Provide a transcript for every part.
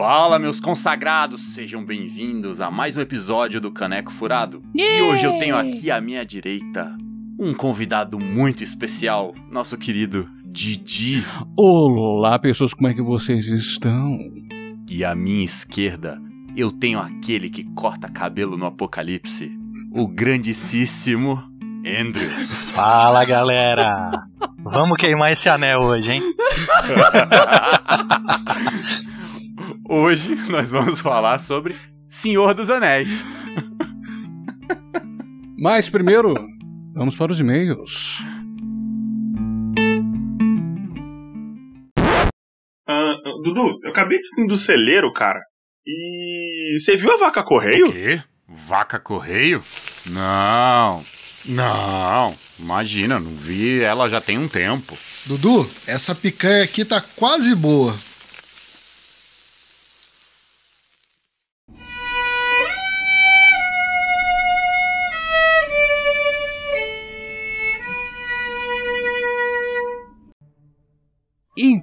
Fala, meus consagrados, sejam bem-vindos a mais um episódio do Caneco Furado. E hoje eu tenho aqui à minha direita um convidado muito especial, nosso querido Didi. Olá, pessoas, como é que vocês estão? E à minha esquerda, eu tenho aquele que corta cabelo no apocalipse, o grandíssimo Andrews. Fala, galera! Vamos queimar esse anel hoje, hein? Hoje nós vamos falar sobre Senhor dos Anéis. Mas primeiro, vamos para os e-mails. Ah, Dudu, eu acabei de vir do celeiro, cara. E você viu a vaca correio? O quê? Vaca correio? Não. Não. Imagina, não vi ela já tem um tempo. Dudu, essa picanha aqui tá quase boa.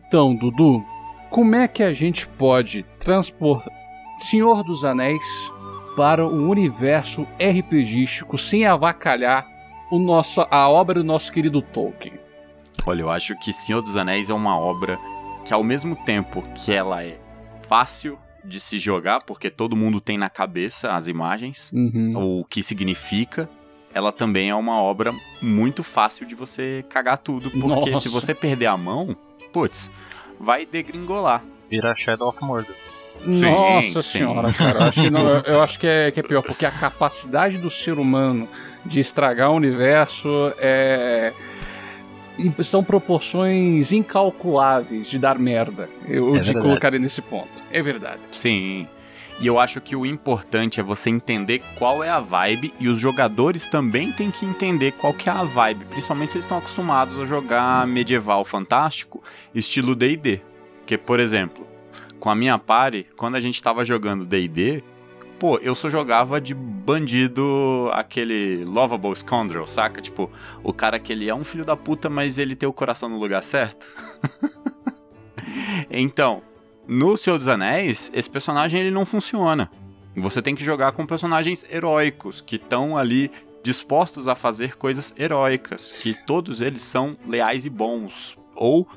Então, Dudu, como é que a gente pode transportar Senhor dos Anéis para o universo RPGístico sem avacalhar o nosso, a obra do nosso querido Tolkien? Olha, eu acho que Senhor dos Anéis é uma obra que, ao mesmo tempo que ela é fácil de se jogar, porque todo mundo tem na cabeça as imagens, Uhum. o que significa, ela também é uma obra muito fácil de você cagar tudo, porque Nossa. se você perder a mão, putz, vai degringolar. Vira Shadow of Mordor. Sim, Nossa sim. senhora, cara. Eu acho, que, não- eu acho que, é, que é pior, porque a capacidade do ser humano de estragar o universo é. São proporções incalculáveis de dar merda. Eu É te verdade. colocaria nesse ponto. É verdade. Sim. E eu acho que o importante é você entender qual é a vibe e os jogadores também têm que entender qual que é a vibe, principalmente se eles estão acostumados a jogar medieval fantástico, estilo D&D. Porque, por exemplo, com a minha party, quando a gente tava jogando D&D, pô, eu só jogava de bandido, aquele lovable scoundrel, saca? Tipo, o cara que ele é um filho da puta, mas ele tem o coração no lugar certo. então, no Senhor dos Anéis, esse personagem ele não funciona. Você tem que jogar com personagens heróicos que estão ali dispostos a fazer coisas heróicas, que todos eles são leais e bons ou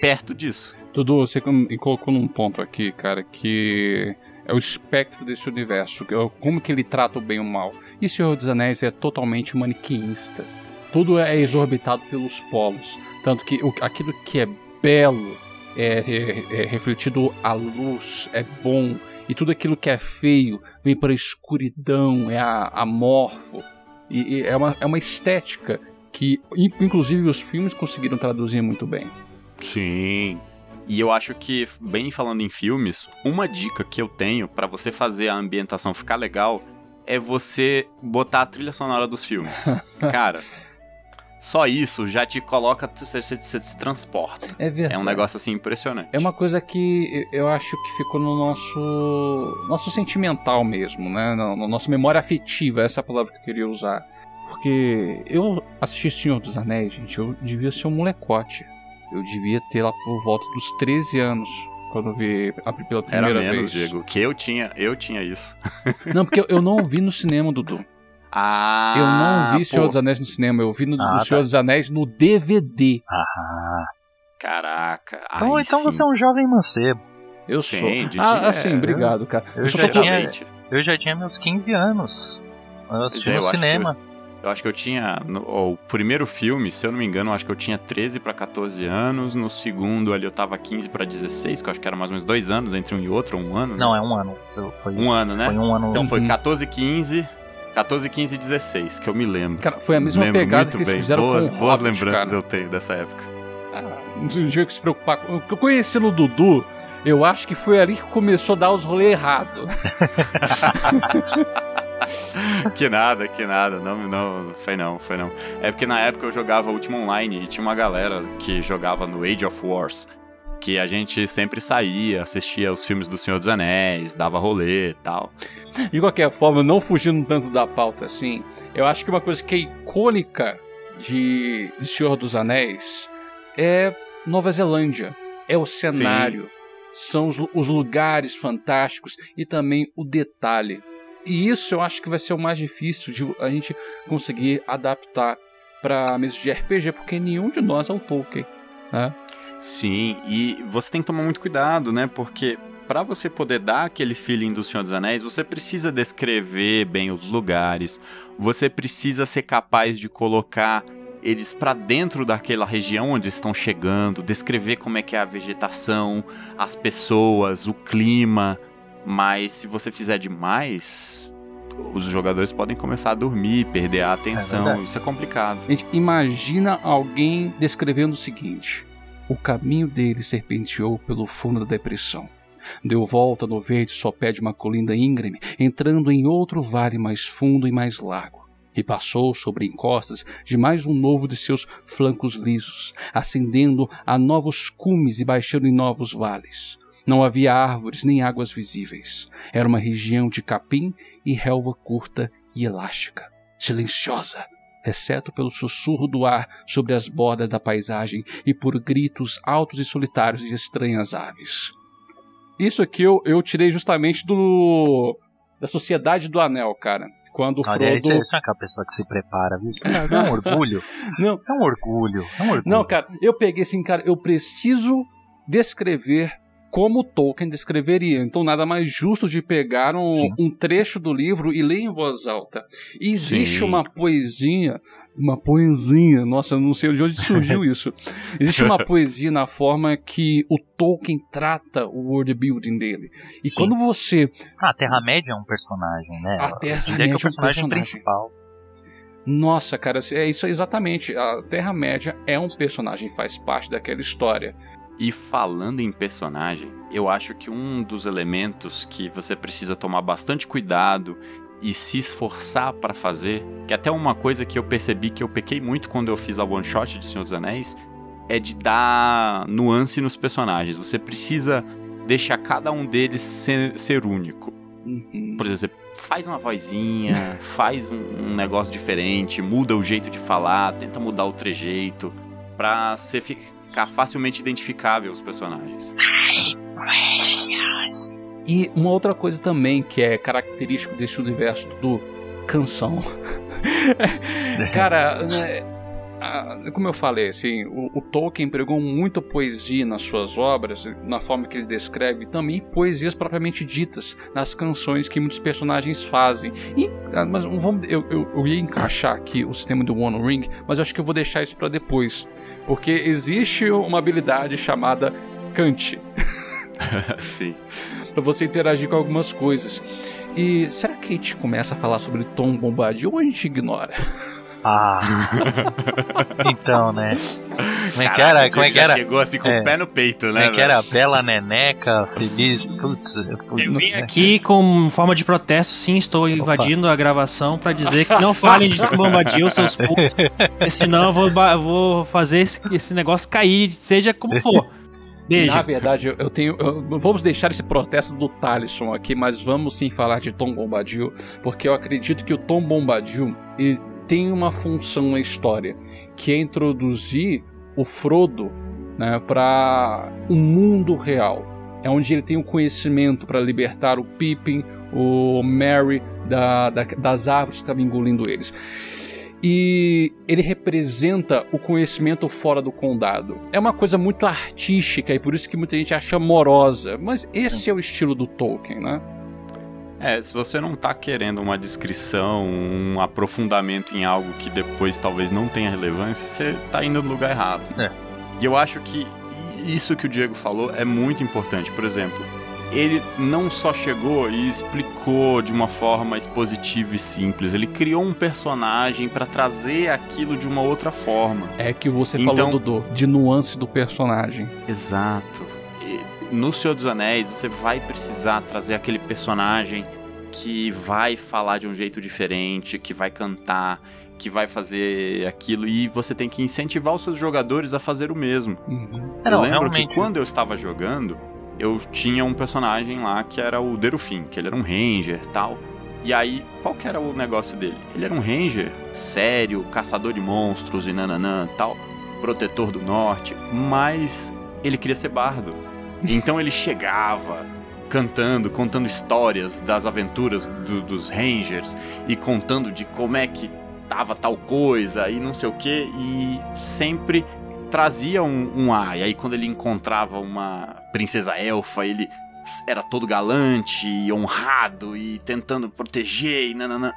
perto disso. Dudu, você colocou num ponto aqui, cara, que é o espectro desse universo. é Como que ele trata o bem e o mal. E Senhor dos Anéis é totalmente maniqueísta. Tudo é exorbitado pelos polos. Tanto que aquilo que é belo é, é- é refletido à luz, é bom. E tudo aquilo que é feio vem para a escuridão, é a- amorfo. E, e é, uma, é uma estética que, in- inclusive, os filmes conseguiram traduzir muito bem. Sim. E eu acho que, bem falando em filmes, uma dica que eu tenho pra você fazer a ambientação ficar legal é você botar a trilha sonora dos filmes. Cara, só isso já te coloca, você, você- você se transporta. É verdade. É um negócio assim impressionante. É uma coisa que eu acho que ficou no nosso nosso sentimental mesmo, né? Na na nossa memória afetiva, essa é a palavra que eu queria usar. Porque eu assisti Senhor dos Anéis, gente, eu devia ser um molecote. Eu devia ter lá por volta dos 13 anos, quando eu vi a- pela Era primeira menos, vez. Diego. Que eu tinha, eu tinha isso. Não, porque eu- eu não vi no cinema, Dudu. Ah, Eu não vi Senhor pô, dos Anéis no cinema, eu vi no, Ah, no Senhor tá. dos Anéis no DVD. Ah. Caraca. Então, aí então sim. você é um jovem mancebo. Eu Sim, sou. Didi, ah, é, assim, obrigado, cara. eu só já tinha-. Eu já tinha meus 15 anos. Eu assisti é, no eu cinema. Eu acho que eu tinha. no- ó, o primeiro filme, se eu não me engano, eu acho que eu tinha 13 pra 14 anos. No segundo ali eu tava 15 pra 16, que eu acho que era mais ou menos dois anos entre um e outro, ou um ano. né? Não, é um ano. Foi, Um ano, né? Foi um ano. Então foi Uhum. 14, 15. 14, 15 e 16, que eu me lembro. Cara, foi a mesma Lembro pegada que eles bem. fizeram boas, com o Boas Hobbit, lembranças cara. eu tenho dessa época. Ah, não tinha que se preocupar. conhecendo o Dudu, Eu acho que foi ali que começou a dar os rolês errados. que nada, que nada. Não, não, foi não, foi não. É porque na época eu jogava Ultima Online e tinha uma galera que jogava no Age of Wars. Que a gente sempre saía, assistia os filmes do Senhor dos Anéis, dava rolê e tal. De qualquer forma, não fugindo tanto da pauta assim, eu acho que uma coisa que é icônica de, de Senhor dos Anéis é Nova Zelândia. É o cenário, Sim. são os, os lugares fantásticos e também o detalhe. E isso eu acho que vai ser o mais difícil de a gente conseguir adaptar para mesa de RPG, porque nenhum de nós é o Tolkien, né? Sim, e você tem que tomar muito cuidado, né? Porque para você poder dar aquele feeling do Senhor dos Anéis, você precisa descrever bem os lugares, você precisa ser capaz de colocar eles para dentro daquela região onde estão chegando, descrever como é que é a vegetação, as pessoas, o clima, mas se você fizer demais, os jogadores podem começar a dormir, perder a atenção. É isso é complicado. Gente, imagina alguém descrevendo o seguinte: o caminho dele serpenteou pelo fundo da depressão. Deu volta no verde sopé de uma colina íngreme, entrando em outro vale mais fundo e mais largo. E passou sobre encostas de mais um novo de seus flancos lisos, ascendendo a novos cumes e baixando em novos vales. Não havia árvores nem águas visíveis. Era uma região de capim e relva curta e elástica, silenciosa, exceto pelo sussurro do ar sobre as bordas da paisagem e por gritos altos e solitários de estranhas aves. Isso aqui eu, eu tirei justamente do da Sociedade do Anel, cara. Quando o Frodo... Olha, você é aquela pessoa que se prepara, viu? É, é um orgulho. Não. É um orgulho. É um orgulho. Não, cara, eu peguei assim, cara, eu preciso descrever como Tolkien descreveria. Então, nada mais justo de pegar um, um trecho do livro e ler em voz alta. E existe Sim. uma poesia, uma poesia, nossa, eu não sei de onde surgiu isso. Existe uma poesia na forma que o Tolkien trata o world building dele. E Sim. quando você. Ah, a Terra-média é um personagem, né? A Terra-média é, é, o personagem, principal. Nossa, cara, é isso exatamente. A Terra-média é um personagem, faz parte daquela história. E falando em personagem, eu acho que um dos elementos que você precisa tomar bastante cuidado e se esforçar para fazer, que é até uma coisa que eu percebi que eu pequei muito quando eu fiz a one shot de Senhor dos Anéis, é de dar nuance nos personagens. Você precisa deixar cada um deles ser, ser único. Uhum. Por exemplo, você faz uma vozinha, faz um, um, negócio diferente, muda o jeito de falar, tenta mudar o trejeito, pra você ficar ficar facilmente identificável os personagens. E uma outra coisa também que é característico desse universo do canção. Cara, né, como eu falei, assim, o, o, Tolkien empregou muita poesia nas suas obras, na forma que ele descreve, e também poesias propriamente ditas nas canções que muitos personagens fazem. E, ah, mas vamos, eu, eu, eu, ia encaixar aqui o sistema do One Ring, mas eu acho que eu vou deixar isso para depois, porque existe uma habilidade chamada Cante. Sim. para você interagir com algumas coisas. E será que a gente começa a falar sobre Tom Bombadil ou a gente ignora? Ah. então, né? Como é que era? Como é que era? Chegou assim com é. o pé no peito, né? Como é que era? Bela Neneca, feliz. Putz, eu vim aqui com forma de protesto, sim, estou invadindo Opa. a gravação para dizer que não falem de Bombadil, seus putos, senão eu vou, vou fazer esse, esse negócio cair, seja como for. Beijo. Na verdade, eu tenho. Eu, vamos deixar esse protesto do Talisson aqui, mas vamos sim falar de Tom Bombadil, porque eu acredito que o Tom Bombadil tem uma função na história, que é introduzir o Frodo né, para o um mundo real. É onde ele tem o conhecimento para libertar o Pippin, o Merry da, da, das árvores que estavam engolindo eles. E ele representa o conhecimento fora do condado. É uma coisa muito artística e por isso que muita gente acha amorosa, mas esse é o estilo do Tolkien, né? É, se você não tá querendo uma descrição, um aprofundamento em algo que depois talvez não tenha relevância, você tá indo no lugar errado. É. E eu acho que isso que o Diego falou é muito importante. Por exemplo, ele não só chegou e explicou de uma forma expositiva e simples, ele criou um personagem para trazer aquilo de uma outra forma. É que você então, falou, Dudu, de nuance do personagem. Exato no Senhor dos Anéis você vai precisar trazer aquele personagem que vai falar de um jeito diferente, que vai cantar, que vai fazer aquilo e você tem que incentivar os seus jogadores a fazer o mesmo. Uhum. Eu não, lembro realmente. que quando eu estava jogando, eu tinha um personagem lá que era o Derufin, que ele era um ranger tal. E aí, qual que era o negócio dele? Ele era um ranger sério, caçador de monstros e nananã tal, protetor do norte, mas ele queria ser bardo. Então ele chegava cantando, contando histórias das aventuras do- dos rangers e contando de como é que tava tal coisa e não sei o que e sempre trazia um, um ar. E aí quando ele encontrava uma princesa elfa, ele era todo galante e honrado e tentando proteger e nananã.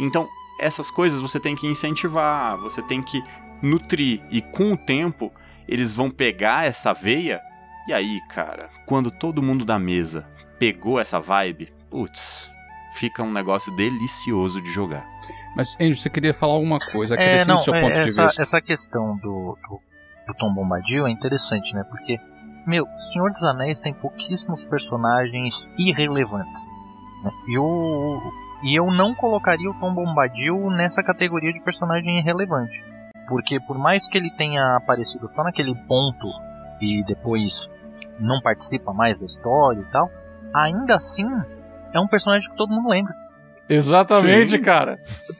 Então, essas coisas você tem que incentivar, você tem que nutrir e com o tempo eles vão pegar essa veia e aí, cara, quando todo mundo da mesa pegou essa vibe, putz, fica um negócio delicioso de jogar. Mas, Andrew, você queria falar alguma coisa, É, acrescente não, o seu é, ponto de essa, vista. essa questão do, do, do Tom Bombadil é interessante, né? Porque, meu, Senhor dos Anéis tem pouquíssimos personagens irrelevantes. né? E, eu, e eu não colocaria o Tom Bombadil nessa categoria de personagem irrelevante. Porque por mais que ele tenha aparecido só naquele ponto e depois não participa mais da história e tal, ainda assim é um personagem que todo mundo lembra. Exatamente, Sim. cara.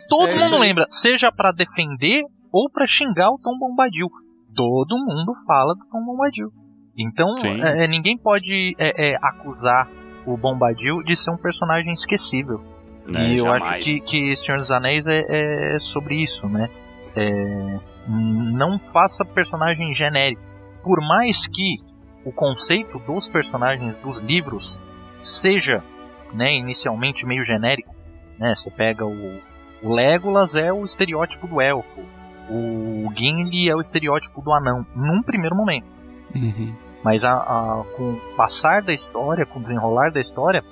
Todo É mundo isso lembra, seja pra defender ou pra xingar o Tom Bombadil. Todo mundo fala do Tom Bombadil. Então, é, é, ninguém pode é, é, acusar o Bombadil de ser um personagem esquecível. Né? e eu Jamais. acho que, que Senhor dos Anéis é, é sobre isso, né? É, não faça personagem genérico. Por mais que o conceito dos personagens dos livros seja, né, inicialmente meio genérico, né? Você pega o, o Legolas é o estereótipo do elfo, o Gimli é o estereótipo do anão, num primeiro momento. Uhum. Mas a, a- com o passar da história, com o desenrolar da história,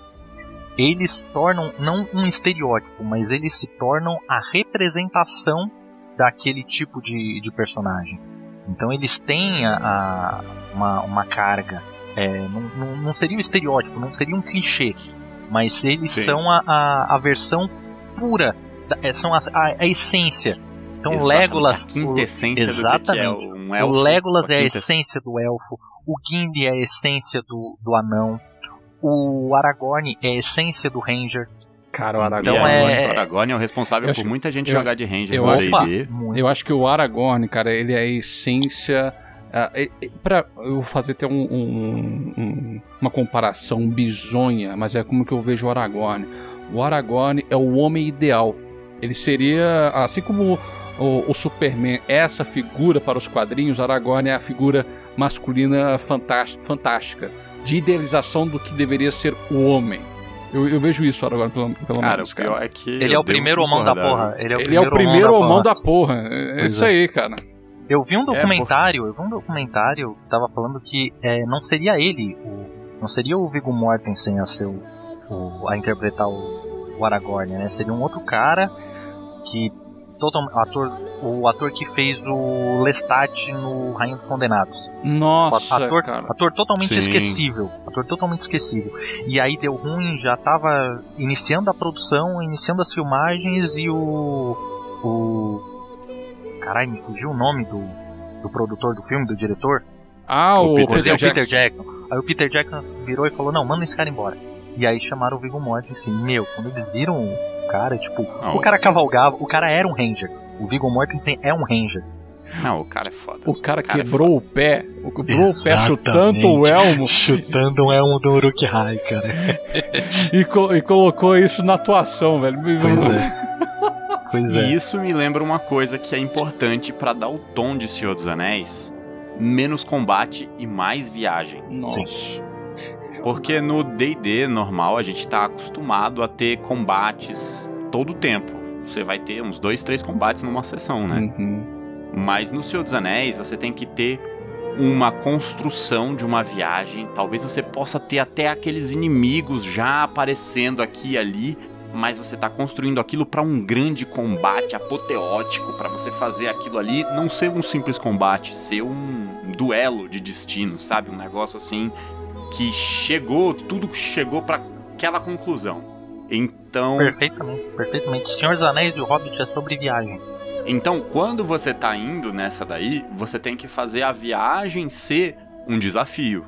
eles se tornam não um estereótipo, mas eles se tornam a representação daquele tipo de, de personagem. Então eles têm a, a- uma, uma carga. É, não, não, não seria o estereótipo, não seria um clichê, mas eles Sim. são a, a, a versão pura, da- é, são a, a, essência. Então Exatamente, Legolas, a quintessência do que é Exatamente. um elfo. o Legolas a é a quinta- essência do elfo, o Gimli é a essência do, do anão, o Aragorn é a essência do Ranger. Cara, o E Aragorn. Então é- acho o Aragorn é o responsável Eu por acho- muita gente eu- jogar de Ranger eu no acho- D&D. Eu acho que o Aragorn, cara, ele é a essência. e pra eu fazer até um- um- um- uma comparação bizonha, mas é como que eu vejo o Aragorn. O Aragorn é o homem ideal. Ele seria, assim como o, o Superman é essa figura para os quadrinhos, Aragorn é a figura masculina fantás- fantástica, de idealização do que deveria ser o homem. Eu, eu vejo isso, Aragorn, pelo, pelo Cara, menos, o pior é que. Ele eu é o primeiro homão da porra. Ele é o Ele é o primeiro homão da porra. É Pois isso é. aí, cara. Eu vi um É, documentário, eu vi um documentário que tava falando que é, não seria ele, o, não seria o Viggo Mortensen a ser o, o- a interpretar o, o Aragorn, né? Seria um outro cara que total, ator, o ator que fez o Lestat no Rainha dos Condenados. Nossa, ator, cara. ator totalmente Sim. esquecível. Ator totalmente esquecível. E aí deu ruim, já tava iniciando a produção, iniciando as filmagens e o. O. Caralho, me fugiu o nome do, do produtor do filme, do diretor. Ah, O o, Peter Jackson. Peter Jackson. Aí o Peter Jackson virou e falou: Não, manda esse cara embora. E aí chamaram o Viggo Mortensen. Meu, quando eles viram o cara, tipo, Não. o cara cavalgava, o cara era um Ranger. O Viggo Mortensen é um Ranger. Não, o cara é foda. O cara é quebrou o pé. O quebrou o pé Exatamente. chutando o elmo Chutando um elmo do Uruk-hai, cara. e, co- e colocou isso na atuação, velho. Pois é. Pois E é. isso me lembra uma coisa que é importante pra dar o tom de Senhor dos Anéis: menos combate e mais viagem. Nossa. Porque no D&D normal a gente tá acostumado a ter combates todo o tempo. Você vai ter uns dois, três combates numa sessão, né? Uhum. Mas no Senhor dos Anéis você tem que ter uma construção de uma viagem. Talvez você possa ter até aqueles inimigos já aparecendo aqui e ali, mas você tá construindo aquilo para um grande combate apoteótico, para você fazer aquilo ali não ser um simples combate, ser um duelo de destino, sabe? Um negócio assim que chegou, tudo chegou para aquela conclusão. Então, Perfeitamente, perfeitamente. Senhor dos Anéis e o Hobbit é sobre viagem. então quando você tá indo nessa daí, você tem que fazer a viagem ser um desafio.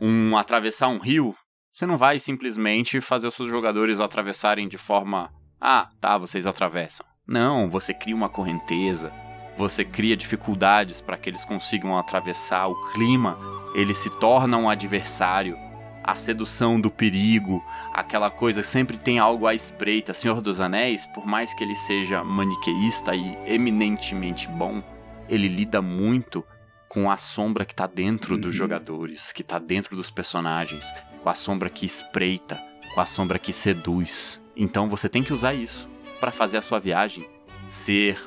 Um atravessar um rio, você não vai simplesmente fazer os seus jogadores atravessarem de forma, ah, tá, vocês atravessam. Não, você cria uma correnteza, você cria dificuldades para que eles consigam atravessar o clima, ele se torna um adversário. A sedução do perigo, aquela coisa sempre tem algo à espreita. Senhor dos Anéis, por mais que ele seja maniqueísta e eminentemente bom, ele lida muito com a sombra que tá dentro dos Uhum. jogadores, que tá dentro dos personagens, com a sombra que espreita, com a sombra que seduz. Então você tem que usar isso para fazer a sua viagem ser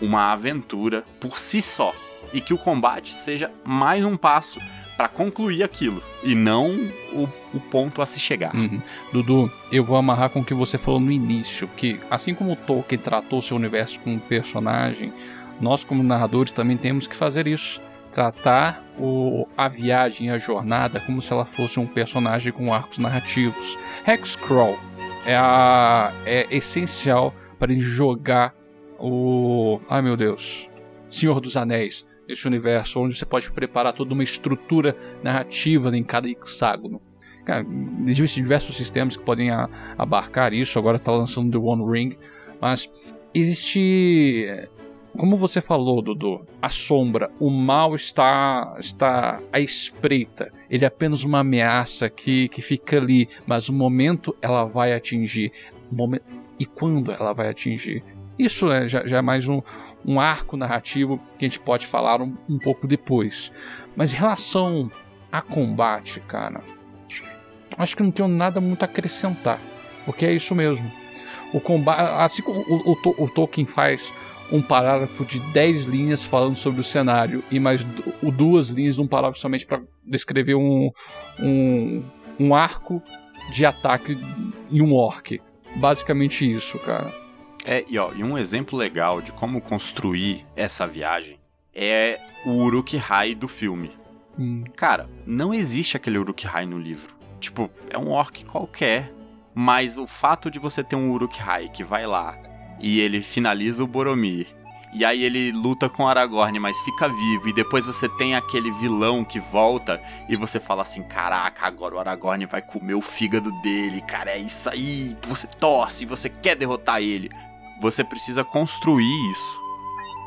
uma aventura por si só e que o combate seja mais um passo para concluir aquilo e não o, o ponto a se chegar. Uhum. Dudu, eu vou amarrar com o que você falou no início, que assim como o Tolkien tratou seu universo como um personagem, nós como narradores também temos que fazer isso. Tratar o, a viagem, a jornada, como se ela fosse um personagem com arcos narrativos. Hexcrawl é, a, é essencial para ele jogar o. Ai meu Deus. Senhor dos Anéis. Esse universo onde você pode preparar toda uma estrutura narrativa em cada hexágono. Cara, existem diversos sistemas que podem abarcar isso. Agora está lançando The One Ring. Mas existe. Como você falou, Dudu, a sombra, o mal está, está à espreita. Ele é apenas uma ameaça que, que fica ali, mas o momento ela vai atingir. O momen- E quando ela vai atingir? Isso é, já, já é mais um, um arco narrativo que a gente pode falar um, um pouco depois. Mas em relação a combate, cara, acho que não tenho nada muito a acrescentar. Porque é isso mesmo. O combate. Assim como o, o, o Tolkien faz um parágrafo de 10 linhas falando sobre o cenário e mais duas linhas num parágrafo somente para descrever um, um, um arco de ataque em um orc. Basicamente isso, cara. É, e, ó, e um exemplo legal de como construir essa viagem é o Uruk-hai do filme. Hum, Cara, não existe aquele Uruk-hai no livro. Tipo, é um orc qualquer, mas o fato de você ter um Uruk-hai que vai lá e ele finaliza o Boromir, e aí ele luta com Aragorn, mas fica vivo, e depois você tem aquele vilão que volta e você fala assim: caraca, agora o Aragorn vai comer o fígado dele, cara, é isso aí, você torce, você quer derrotar ele. Você precisa construir isso.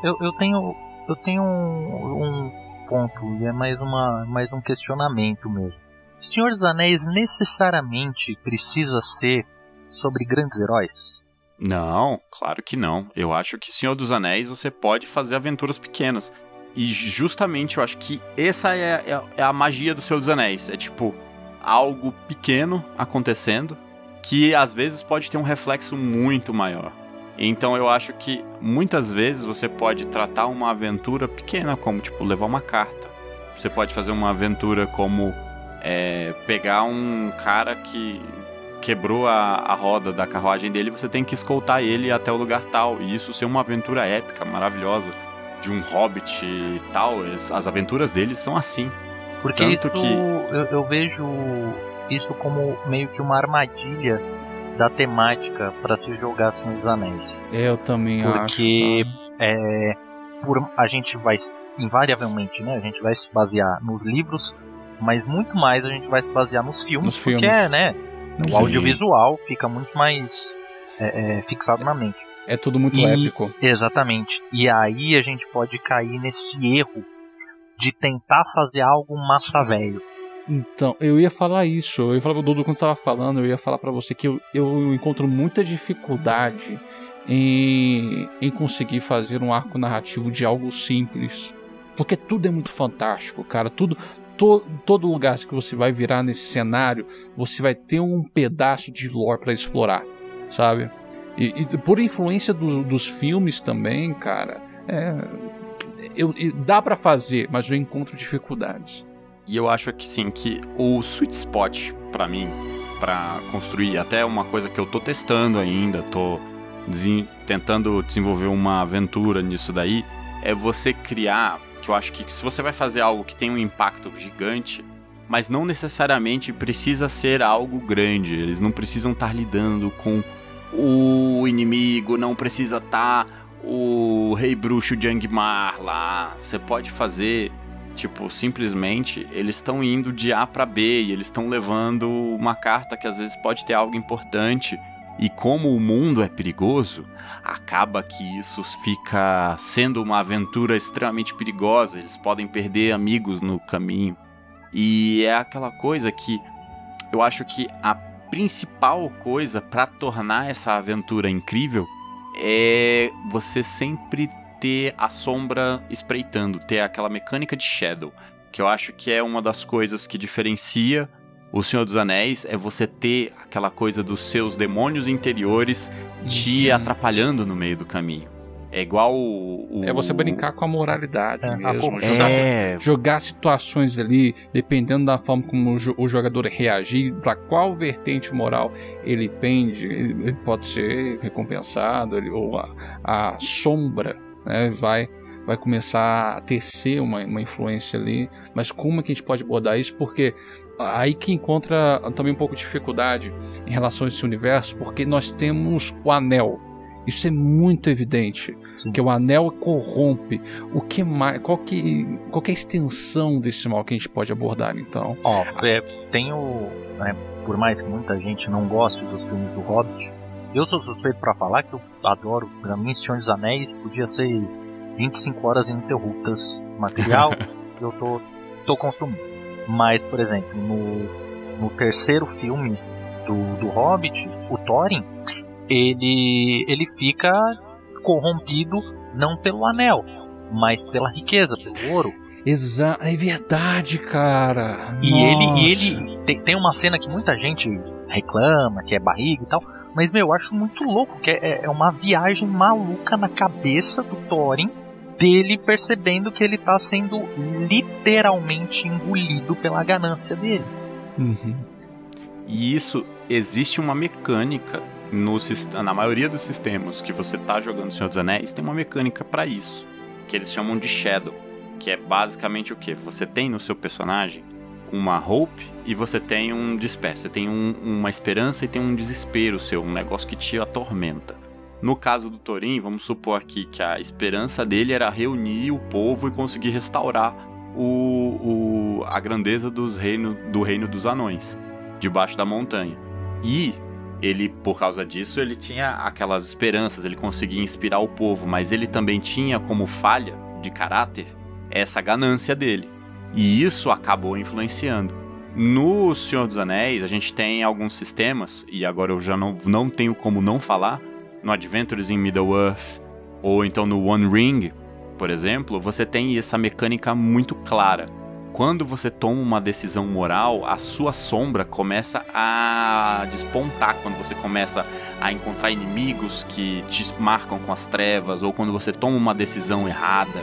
Eu, eu tenho, eu tenho um, um ponto, e é mais, uma, mais um questionamento mesmo. Senhor dos Anéis necessariamente precisa ser sobre grandes heróis? Não, claro que não. Eu acho que Senhor dos Anéis você pode fazer aventuras pequenas. E justamente eu acho que essa é, é- é a magia do Senhor dos Anéis. É tipo algo pequeno acontecendo que às vezes pode ter um reflexo muito maior. Então eu acho que muitas vezes você pode tratar uma aventura pequena, como tipo levar uma carta. Você pode fazer uma aventura como é, pegar um cara que quebrou a, a roda da carruagem dele, você tem que escoltar ele até o lugar tal. E isso ser uma aventura épica, maravilhosa, de um hobbit e tal. As, as aventuras deles são assim. Porque Tanto isso que- eu, eu vejo isso como meio que uma armadilha da temática para se jogar Senhor dos Anéis. eu também Porque acho. é, por, a gente vai invariavelmente, né? A gente vai se basear nos livros, mas muito mais a gente vai se basear nos filmes, Nos porque filmes. é, né? O Sim. audiovisual fica muito mais é, é, fixado na mente. É tudo muito E- épico. Exatamente. E aí a gente pode cair nesse erro de tentar fazer algo massa velho. Então, eu ia falar isso. Eu ia falar Dudu quando estava falando, eu ia falar pra você que eu, eu encontro muita dificuldade em, em conseguir fazer um arco narrativo de algo simples. Porque tudo é muito fantástico, cara. Tudo, to, todo lugar que você vai virar nesse cenário, você vai ter um pedaço de lore pra explorar, sabe? E, e por influência do- dos filmes também, cara, é, eu, eu- dá pra fazer, mas eu encontro dificuldades. E eu acho que sim, que o sweet spot pra mim, pra construir até uma coisa que eu tô testando ainda, tô tentando desenvolver uma aventura nisso daí, é você criar, que eu acho que se você vai fazer algo que tem um impacto gigante, mas não necessariamente precisa ser algo grande. Eles não precisam estar lidando com o inimigo, não precisa estar o Rei Bruxo de Angmar lá. Você pode fazer, tipo, simplesmente eles estão indo de A para B e eles estão levando uma carta que às vezes pode ter algo importante. E como o mundo é perigoso, acaba que isso fica sendo uma aventura extremamente perigosa. Eles podem perder amigos no caminho. E é aquela coisa que eu acho que a principal coisa para tornar essa aventura incrível é você sempre ter a sombra espreitando, ter aquela mecânica de shadow, que eu acho que é uma das coisas que diferencia o Senhor dos Anéis é você ter aquela coisa dos seus demônios interiores te Uhum. atrapalhando no meio do caminho. É igual o. o- É você brincar com a moralidade É, a mesmo. corrupção. Jogar, É, jogar situações ali, dependendo da forma como o, jo- o jogador reagir, para qual vertente moral ele pende, ele, ele pode ser recompensado, ele- ou a, a sombra né, vai, vai começar a tecer uma, uma influência ali. Mas como é que a gente pode abordar isso? Porque aí que encontra também um pouco de dificuldade em relação a esse universo, porque nós temos o anel. Isso é muito evidente, Sim. que o anel corrompe. O que mais, qual que, qual que é a extensão desse mal que a gente pode abordar então? Ó, é, tem o. né, por mais que muita gente não goste dos filmes do Hobbit, eu sou suspeito pra falar que eu adoro. Pra mim, Senhor dos Anéis podia ser 25 horas ininterruptas material que eu tô, tô consumindo. Mas, por exemplo, no, no terceiro filme do, do Hobbit, o Thorin, ele, ele fica corrompido não pelo anel, mas pela riqueza, pelo ouro. Exa é verdade, cara. E ele, e Nossa. ele tem, tem uma cena que muita gente reclama, que é barriga e tal, mas meu, eu acho muito louco, que é, é uma viagem maluca na cabeça do Thorin, dele percebendo que ele tá sendo literalmente engolido pela ganância dele. Uhum. E isso existe uma mecânica no, na maioria dos sistemas que você tá jogando Senhor dos Anéis, tem uma mecânica pra isso, que eles chamam de Shadow, que é basicamente o que? Você tem no seu personagem uma hope e você tem um despair, você tem um- uma esperança e tem um desespero seu, um negócio que te atormenta. No caso do Thorin, vamos supor aqui que a esperança dele era reunir o povo e conseguir restaurar o, o- a grandeza dos reino, do reino dos anões debaixo da montanha. E ele, por causa disso, ele tinha aquelas esperanças, ele conseguia inspirar o povo, mas ele também tinha como falha de caráter essa ganância dele. E isso acabou influenciando. No Senhor dos Anéis, a gente tem alguns sistemas, e agora eu já não, não tenho como não falar, no Adventures in Middle-earth, ou então no One Ring, por exemplo, você tem essa mecânica muito clara quando você toma uma decisão moral, a sua sombra começa a despontar quando você começa a encontrar inimigos que te marcam com as trevas, ou quando você toma uma decisão errada,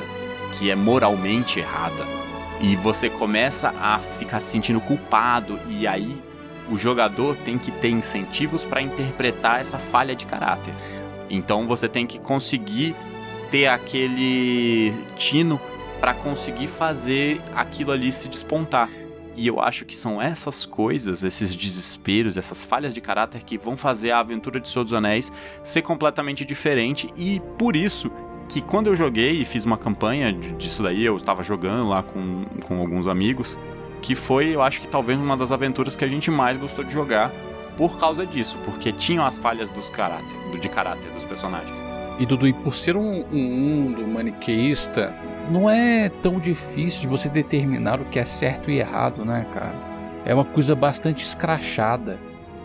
que é moralmente errada, e você começa a ficar se sentindo culpado, e aí o jogador tem que ter incentivos para interpretar essa falha de caráter. Então você tem que conseguir ter aquele tino para conseguir fazer aquilo ali se despontar. E eu acho que são essas coisas, esses desesperos, essas falhas de caráter que vão fazer a aventura de Senhor dos Anéis ser completamente diferente e por isso que quando eu joguei e fiz uma campanha disso daí, eu estava jogando lá com, com alguns amigos, que foi, eu acho que talvez uma das aventuras que a gente mais gostou de jogar por causa disso, porque tinham as falhas dos caráter, do- de caráter dos personagens. E Dudu, e por ser um, um mundo maniqueísta, não é tão difícil de você determinar o que é certo e errado, né, cara? É uma coisa bastante escrachada.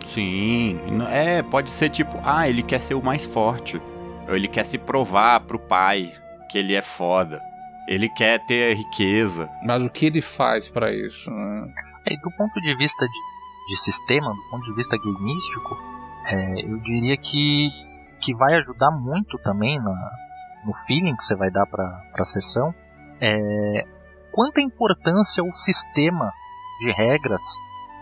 Sim, é, pode ser tipo, ah, ele quer ser o mais forte. Ele quer se provar pro pai que ele é foda. Ele quer ter riqueza. Mas o que ele faz pra isso? Né? É, do ponto de vista de, de sistema, do ponto de vista gameístico, é, eu diria que, que vai ajudar muito também na, no feeling que você vai dar para a sessão. É, quanta importância o sistema de regras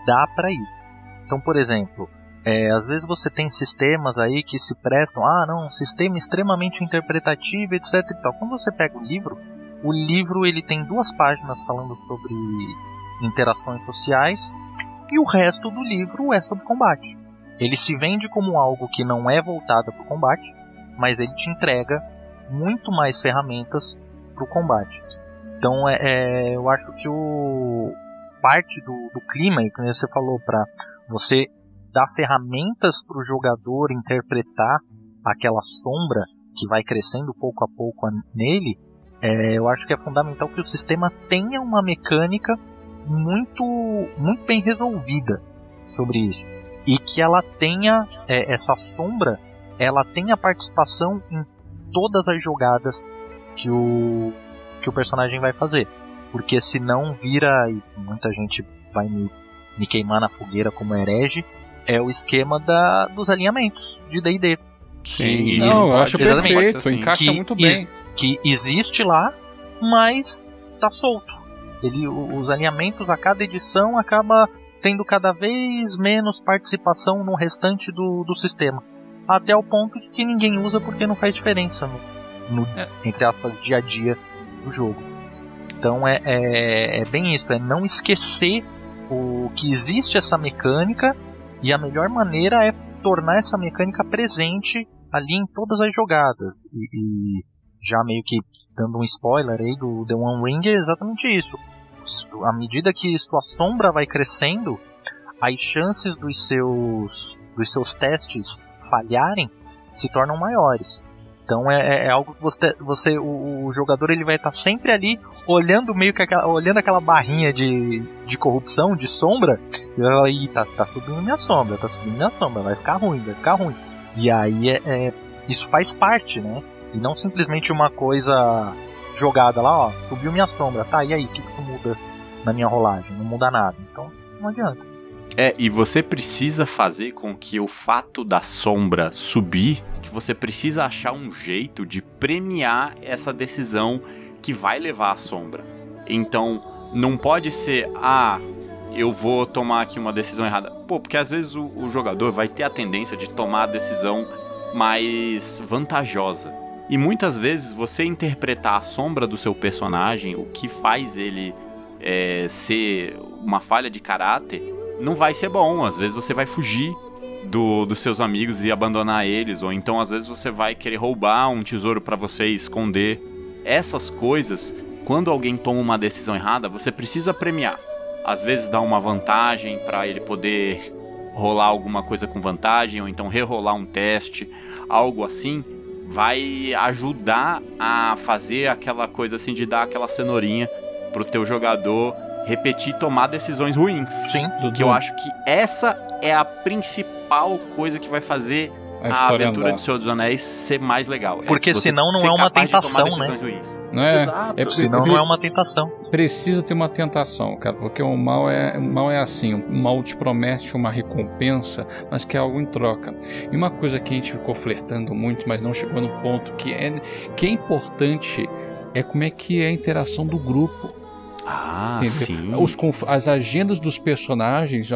dá para isso. Então, por exemplo, é, às vezes você tem sistemas aí que se prestam, ah, não, um sistema extremamente interpretativo, etc. E tal. Quando você pega o livro, o livro ele tem duas páginas falando sobre interações sociais, e o resto do livro é sobre combate. Ele se vende como algo que não é voltado para o combate, mas ele te entrega muito mais ferramentas para o combate. Então é, é, eu acho que o parte do, do clima, como você falou, para você dar ferramentas para o jogador interpretar aquela sombra que vai crescendo pouco a pouco nele, é, eu acho que é fundamental que o sistema tenha uma mecânica muito, muito bem resolvida sobre isso. E que ela tenha é, essa sombra, ela tenha participação em todas as jogadas que o que o personagem vai fazer, porque senão vira e muita gente vai me, me queimar na fogueira como herege, é o esquema da, dos alinhamentos de D&D. Sim, não, eu acho perfeito, assim. encaixa que muito bem. que existe lá, mas tá solto. Ele, os alinhamentos a cada edição acaba tendo cada vez menos participação no restante do, do sistema. Até o ponto de que ninguém usa porque não faz diferença no, no é. entre aspas, dia a dia do jogo. Então é, é, é bem isso, é não esquecer o que existe essa mecânica e a melhor maneira é tornar essa mecânica presente ali em todas as jogadas. E, e já meio que dando um spoiler aí do The One Ring é exatamente isso à medida que sua sombra vai crescendo, as chances dos seus, dos seus testes falharem se tornam maiores. Então é, é, é algo que você, você o, o, jogador ele vai estar sempre ali olhando meio que aquela, olhando aquela barrinha de, de corrupção, de sombra, e vai falar, tá, tá subindo minha sombra, tá subindo minha sombra, vai ficar ruim, vai ficar ruim. E aí é, é isso faz parte, né? E não simplesmente uma coisa jogada lá, ó, subiu minha sombra, tá, e aí, o que, que isso muda na minha rolagem? Não muda nada. Então, não adianta. É, e você precisa fazer com que o fato da sombra subir, você precisa achar um jeito de premiar essa decisão que vai levar à sombra. Então, não pode ser, ah, eu vou tomar aqui uma decisão errada. Pô, porque às vezes o, o jogador vai ter a tendência de tomar a decisão mais vantajosa. E muitas vezes você interpretar a sombra do seu personagem, o que faz ele é, ser uma falha de caráter, não vai ser bom. Às vezes você vai fugir do, dos seus amigos e abandonar eles, ou então às vezes você vai querer roubar um tesouro para você esconder. Essas coisas, quando alguém toma uma decisão errada, você precisa premiar. Às vezes dá uma vantagem para ele poder rolar alguma coisa com vantagem, ou então rerolar um teste, algo assim vai ajudar a fazer aquela coisa assim de dar aquela cenourinha pro teu jogador repetir e tomar decisões ruins. Sim. Que eu acho que essa é a principal coisa que vai fazer a, a aventura andar. de Senhor dos Anéis ser mais legal. Porque senão não é uma tentação, né? Não é? Exato. É, senão não é uma tentação. Precisa ter uma tentação, cara, porque o mal é, o mal é assim, o mal te promete uma recompensa, mas quer algo em troca. E uma coisa que a gente ficou flertando muito, mas não chegou no ponto que é, que é importante, é como é que é a interação do grupo. Ah, sim. Os, as agendas dos personagens,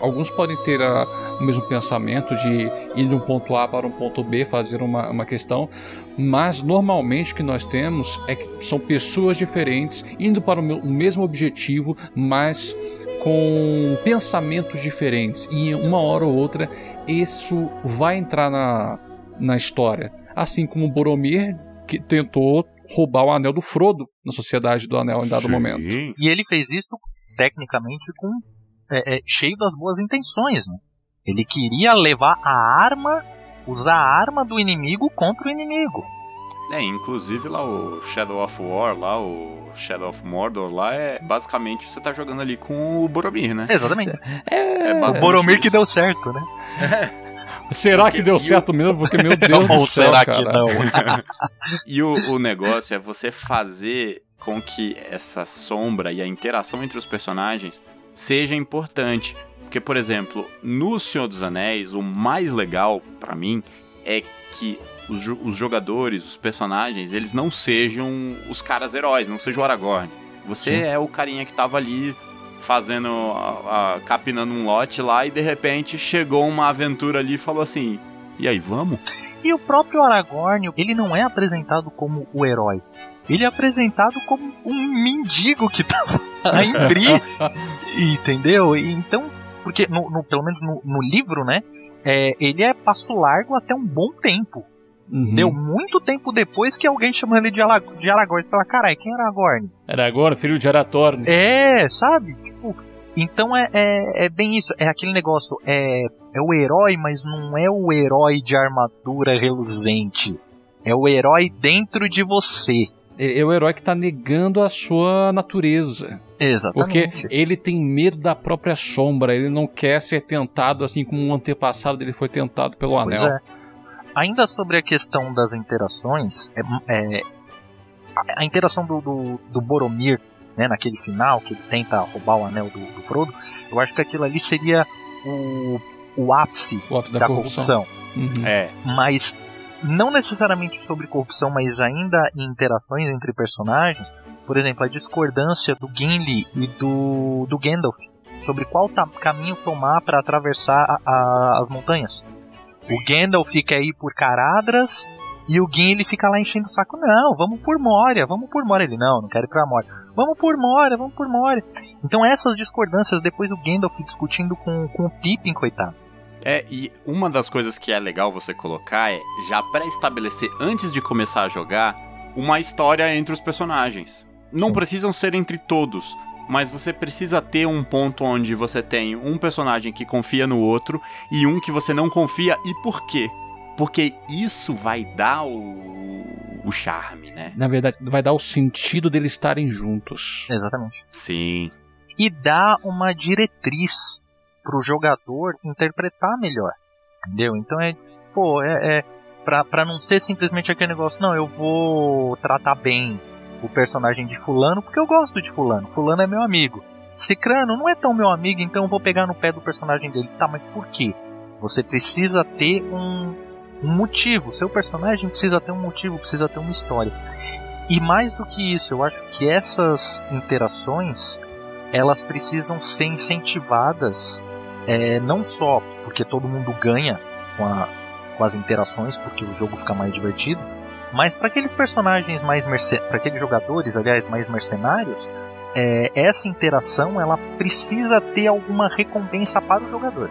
alguns podem ter a, o mesmo pensamento de ir de um ponto A para um ponto B, fazer uma, uma questão, mas normalmente o que nós temos é que são pessoas diferentes indo para o, o mesmo objetivo, mas com pensamentos diferentes. E uma hora ou outra isso vai entrar na, na história. Assim como Boromir que tentou roubar o anel do Frodo na Sociedade do Anel em dado Sim. momento. E ele fez isso, tecnicamente, com é, é, cheio das boas intenções. Né? Ele queria levar a arma, usar a arma do inimigo contra o inimigo. É, inclusive lá o Shadow of War, lá o Shadow of Mordor, lá é basicamente você tá jogando ali com o Boromir, né? Exatamente. É, é o Boromir isso. que deu certo, né? Será que deu certo mesmo? Porque, meu Deus do céu, será cara. que não? e o, o negócio é você fazer com que essa sombra e a interação entre os personagens seja importante. Porque, por exemplo, no Senhor dos Anéis, o mais legal para mim é que os, os, jogadores, os personagens, eles não sejam os caras heróis, não seja o Aragorn. Você Sim. é o carinha que tava ali fazendo, a, a, capinando um lote lá e de repente chegou uma aventura ali e falou assim: e aí, vamos? E o próprio Aragorn, ele não é apresentado como o herói. ele é apresentado como um mendigo que tá a Embri, entendeu? Então, porque no, no- pelo menos no, no livro, né, é, ele é passo largo até um bom tempo. Uhum. Deu muito tempo depois que alguém chama ele de, Ala- de Aragorn. Você fala, carai, quem era Aragorn? Era agora, filho de Aratorn. É, sabe? Tipo, então é, é, é bem isso. É aquele negócio. É, é o herói, mas não é o herói de armadura reluzente. É o herói dentro de você. É, é o herói que tá negando a sua natureza. Porque Exatamente. ele tem medo da própria sombra, ele não quer ser tentado assim como um antepassado dele foi tentado pelo Pois anel. é. Ainda sobre a questão das interações, é, é, a, a interação do, do, do Boromir, né, naquele final, que ele tenta roubar o anel do, do Frodo, eu acho que aquilo ali seria o, o ápice O ápice da, da, corrupção. corrupção. Uhum. É, Mas não necessariamente sobre corrupção, mas ainda em interações entre personagens. Por exemplo, a discordância do Gimli e do, do Gandalf sobre qual caminho tomar para atravessar a- a- as montanhas. O Gandalf quer ir por Caradras e o Gimli fica lá enchendo o saco. Não, vamos por Moria, vamos por Moria. Ele, não, não quero ir pra Moria. Vamos por Moria, vamos por Moria. Então essas discordâncias, depois o Gandalf discutindo com, com o Pippin, coitado. É, e uma das coisas que é legal você colocar é já pré-estabelecer, antes de começar a jogar, uma história entre os personagens. Não Sim. precisam ser entre todos, mas você precisa ter um ponto onde você tem um personagem que confia no outro e um que você não confia. E por quê? Porque isso vai dar o, o charme, né? Na verdade, vai dar o sentido deles estarem juntos. Exatamente. Sim. e dá uma diretriz pro jogador interpretar melhor. Entendeu? Então é, pô, é, é pra, pra não ser simplesmente aquele negócio, não, eu vou tratar bem o personagem de fulano porque eu gosto de fulano. Fulano é meu amigo. Cicrano não é tão meu amigo, então eu vou pegar no pé do personagem dele. Tá, mas por quê? Você precisa ter um, um motivo. Seu personagem precisa ter um motivo, precisa ter uma história. E mais do que isso, eu acho que essas interações elas precisam ser incentivadas é, não só porque todo mundo ganha com, a- com as interações, porque o jogo fica mais divertido, mas para aqueles personagens mais para aqueles jogadores, aliás, mais mercenários, é, essa interação ela precisa ter alguma recompensa para o jogador.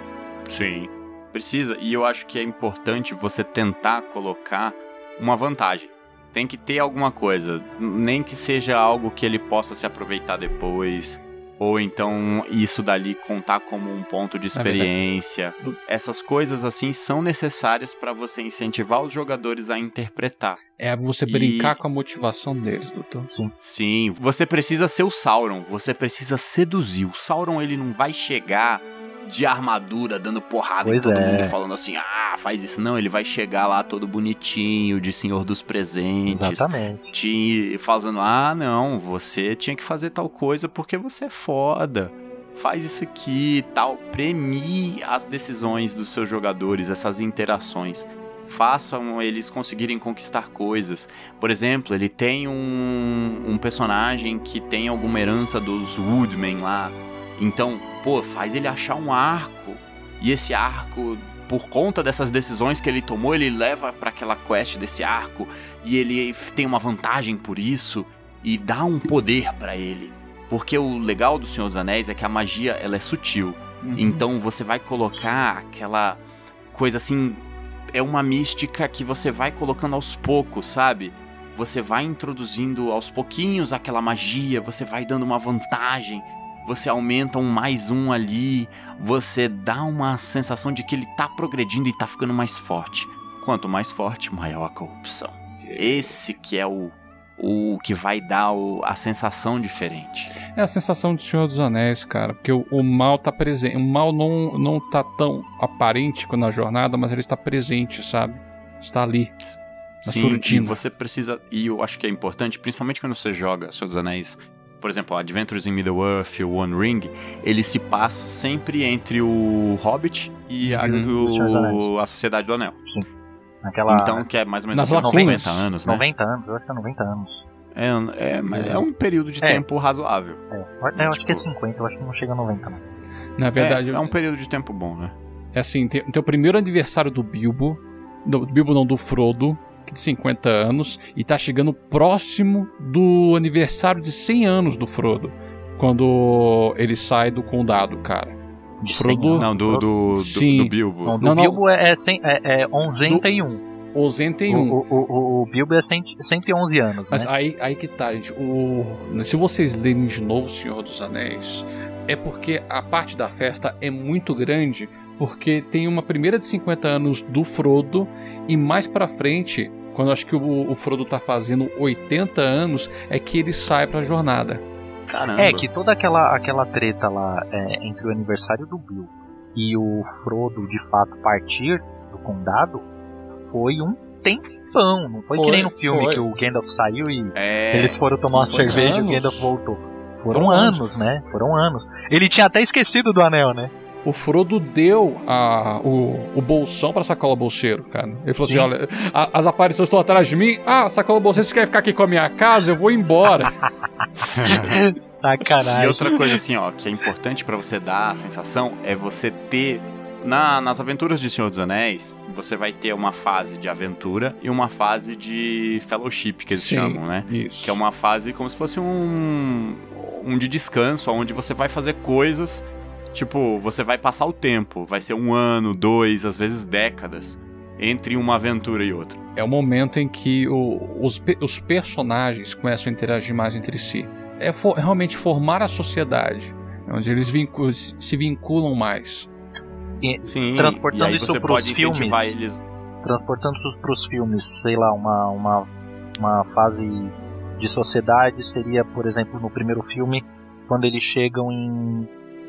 Sim. Precisa, e eu acho que é importante você tentar colocar uma vantagem. Tem que ter alguma coisa, nem que seja algo que ele possa se aproveitar depois, ou então isso dali contar como um ponto de É experiência. Essas coisas assim são necessárias para você incentivar os jogadores a interpretar. É você E- brincar com a motivação deles, doutor. Sim, você precisa ser o Sauron, você precisa seduzir. O Sauron ele não vai chegar de armadura dando porrada Pois em todo é. mundo falando assim: "Ah, faz isso". Não, ele vai chegar lá todo bonitinho, de Senhor dos Presentes, Exatamente. te falando: "Ah, não, você tinha que fazer tal coisa porque você é foda". Faz isso aqui e tal. Premie as decisões dos seus jogadores, essas interações. Façam eles conseguirem conquistar coisas. Por exemplo, ele tem um, um personagem que tem alguma herança dos Woodmen lá. Então, pô, faz ele achar um arco. E esse arco, por conta dessas decisões que ele tomou, ele leva pra aquela quest desse arco. E ele tem uma vantagem por isso. E dá um poder pra ele. Porque o legal do Senhor dos Anéis é que a magia ela é sutil. Uhum. Então você vai colocar aquela coisa assim. É uma mística que você vai colocando aos poucos, sabe? Você vai introduzindo aos pouquinhos aquela magia, você vai dando uma vantagem, você aumenta um mais um ali, você dá uma sensação de que ele tá progredindo e tá ficando mais forte. Quanto mais forte, maior a corrupção. Esse que é o, o que vai dar o- a sensação diferente. É a sensação de Senhor dos Anéis, cara. Porque o, o mal tá presente. O mal não, não tá tão aparente na jornada, mas ele está presente, sabe? Está ali. Sim, surdina. e você precisa. E eu acho que é importante, principalmente quando você joga Senhor dos Anéis. Por exemplo, Adventures in Middle-earth, o One Ring, ele se passa sempre entre o Hobbit e a, Uhum, o- a Sociedade do Anel. Aquela Então, que é mais ou menos Nas uns Lacunas. 90 anos, né? 90 anos, eu acho que é 90 anos. É, é, mas é um período de É. tempo razoável. É, eu- eu acho que é Tipo- 50, eu acho que não chega a 90 não. Na verdade, é, é um período de tempo bom, né? É assim, tem, tem o primeiro aniversário do Bilbo. Do Bilbo não, do Frodo. De 50 anos e tá chegando próximo do aniversário de 100 anos do Frodo, quando ele sai do condado, cara. De Frodo- Não, do, do, do, Sim. do Bilbo. Não, do Não, não. Bilbo é, é, cem- é, é 101. Ozen tem um. O, o, o, o Bilbo é cento- 111 anos, Mas né? aí, aí que tá, gente. O... Se vocês lerem de novo O Senhor dos Anéis, é porque a parte da festa é muito grande, porque tem uma primeira de 50 anos do Frodo, e mais pra frente, quando eu acho que o, o Frodo tá fazendo 80 anos, é que ele sai pra jornada. Caramba. É que toda aquela, aquela treta lá é, entre o aniversário do Bilbo e o Frodo de fato partir do condado foi um tempão. Não foi, Foi, que nem no filme foi. que o Gandalf saiu e É. eles foram tomar uma cerveja e o anos. Gandalf voltou. Foram, Foram anos. anos, né? Foram anos. Ele tinha até esquecido do anel, né? O Frodo deu a, o, o bolsão pra sacola bolseiro, cara. Ele falou Sim. assim: olha, a- as aparições estão atrás de mim. Ah, sacola bolseiro, você quer ficar aqui com a minha casa? Eu vou embora. Sacanagem. E outra coisa assim, ó, que é importante pra você dar a sensação é você ter na, nas aventuras de Senhor dos Anéis, você vai ter uma fase de aventura e uma fase de fellowship que eles Sim. chamam, né? Isso. Que é uma fase como se fosse um um de descanso, onde você vai fazer coisas, tipo, você vai passar o tempo, vai ser um ano, dois, às vezes décadas entre uma aventura e outra. É o momento em que o- os, os personagens começam a interagir mais entre si. É fo- realmente formar a sociedade, onde eles se vinculam mais. Sim. Transportando e aí isso pode incentivar filmes. eles Transportando isso pros filmes, sei lá, uma, uma, uma fase de sociedade seria, por exemplo, no primeiro filme, quando eles chegam em,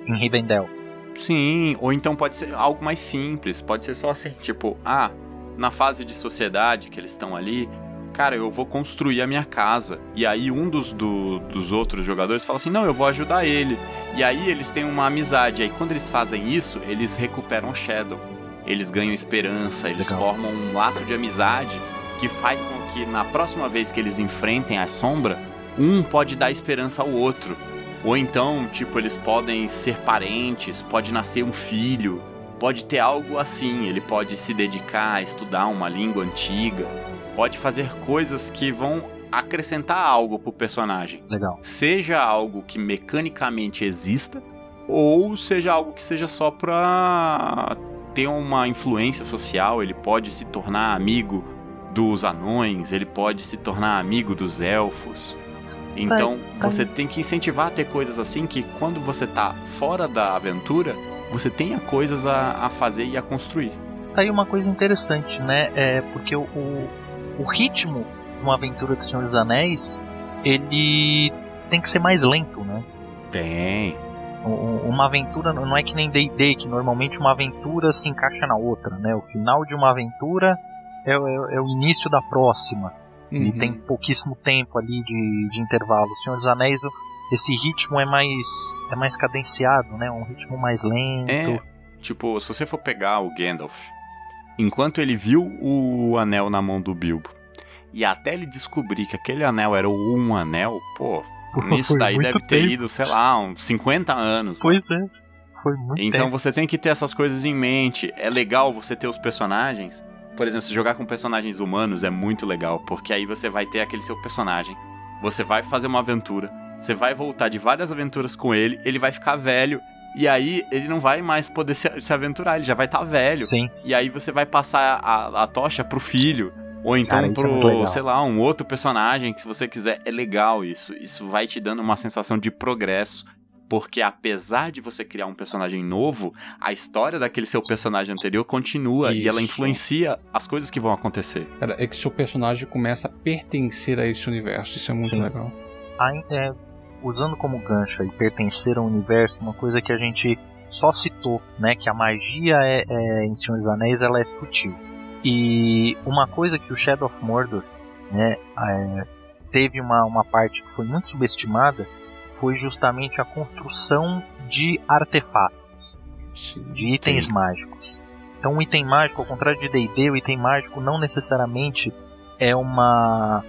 em Rivendell. Sim, ou então pode ser algo mais simples, pode ser só assim, tipo, ah, na fase de sociedade que eles estão ali, cara, eu vou construir a minha casa. E aí um dos, do- dos outros jogadores fala assim, não, eu vou ajudar ele. E aí eles têm uma amizade, aí quando eles fazem isso, eles recuperam o Shadow. Eles ganham esperança, eles Legal. formam um laço de amizade que faz com que na próxima vez que eles enfrentem a sombra, um pode dar esperança ao outro. Ou então, tipo, eles podem ser parentes, pode nascer um filho, pode ter algo assim. Ele pode se dedicar a estudar uma língua antiga, pode fazer coisas que vão acrescentar algo pro personagem. Legal. Seja algo que mecanicamente exista, ou seja algo que seja só pra ter uma influência social. Ele pode se tornar amigo dos anões, ele pode se tornar amigo dos elfos. Então, tá. você tem que incentivar a ter coisas assim que quando você tá fora da aventura, você tenha coisas a, a fazer e a construir. Tá aí uma coisa interessante, né? É porque o, o, o ritmo de uma aventura do Senhor dos Anéis, ele tem que ser mais lento, né? Tem. Uma aventura não é que nem D&D, que normalmente uma aventura se encaixa na outra, né? O final de uma aventura é, é é o início da próxima. E Uhum. tem pouquíssimo tempo ali de, de intervalo. O Senhor dos Anéis, esse ritmo é mais é mais cadenciado, né? Um ritmo mais lento. É, tipo, se você for pegar o Gandalf, enquanto ele viu o anel na mão do Bilbo, e até ele descobrir que aquele anel era o um anel, pô, nisso Foi daí deve ter tempo. ido, sei lá, uns 50 anos. Pois é. Foi muito Então tempo. você tem que ter essas coisas em mente. É legal você ter os personagens. Por exemplo, se jogar com personagens humanos é muito legal, porque aí você vai ter aquele seu personagem. Você vai fazer uma aventura. Você vai voltar de várias aventuras com ele, ele vai ficar velho. E aí ele não vai mais poder se, se aventurar, ele já vai estar velho. Sim. E aí você vai passar a, a tocha pro filho. Ou então Cara, é pro, legal. sei lá, um outro personagem que se você quiser. É legal isso. Isso vai te dando uma sensação de progresso. Porque apesar de você criar um personagem novo, a história daquele seu personagem anterior continua e ela Isso. influencia as coisas que vão acontecer. Cara, é que seu personagem começa a pertencer a esse universo. Isso é muito Sim. legal. Aí, é, usando como gancho e pertencer ao universo, uma coisa que a gente só citou, né, que a magia é, é, em Senhor dos Anéis ela é sutil. E uma coisa que o Shadow of Mordor, né, é, teve uma, uma parte que foi muito subestimada, foi justamente a construção de artefatos, de itens Sim. mágicos. Então, um item mágico, ao contrário de D&D, o item mágico não necessariamente é uma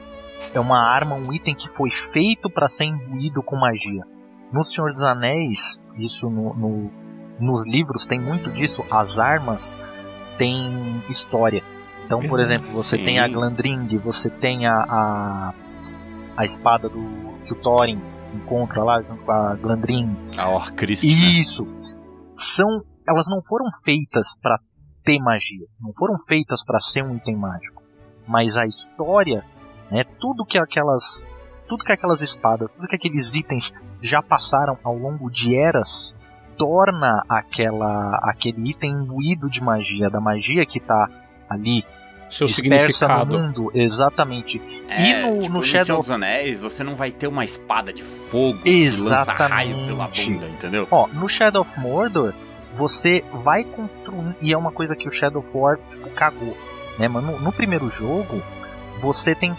é uma arma, um item que foi feito para ser imbuído com magia. No Senhor dos Anéis, isso no, no- nos livros tem muito disso. As armas têm história. Então, por exemplo, você Sim. tem a Glandring, você tem a, a, a espada do que o Thorin encontra lá junto com a Glandring. A Orcrist, né? Isso. São, elas não foram feitas pra ter magia, não foram feitas pra ser um item mágico. Mas a história, né, tudo que aquelas, tudo que aquelas espadas, tudo que aqueles itens já passaram ao longo de eras, torna aquela aquele item imbuído de magia, da magia que tá ali Seu dispersa no significado. mundo, exatamente. É, e no, tipo, no Shadow dos Anéis, você não vai ter uma espada de fogo que lança raio pela Exatamente. bunda, entendeu? Ó, no Shadow of Mordor, você vai construir. E é uma coisa que o Shadow of War tipo, cagou. Né? Mas no, no primeiro jogo, você tem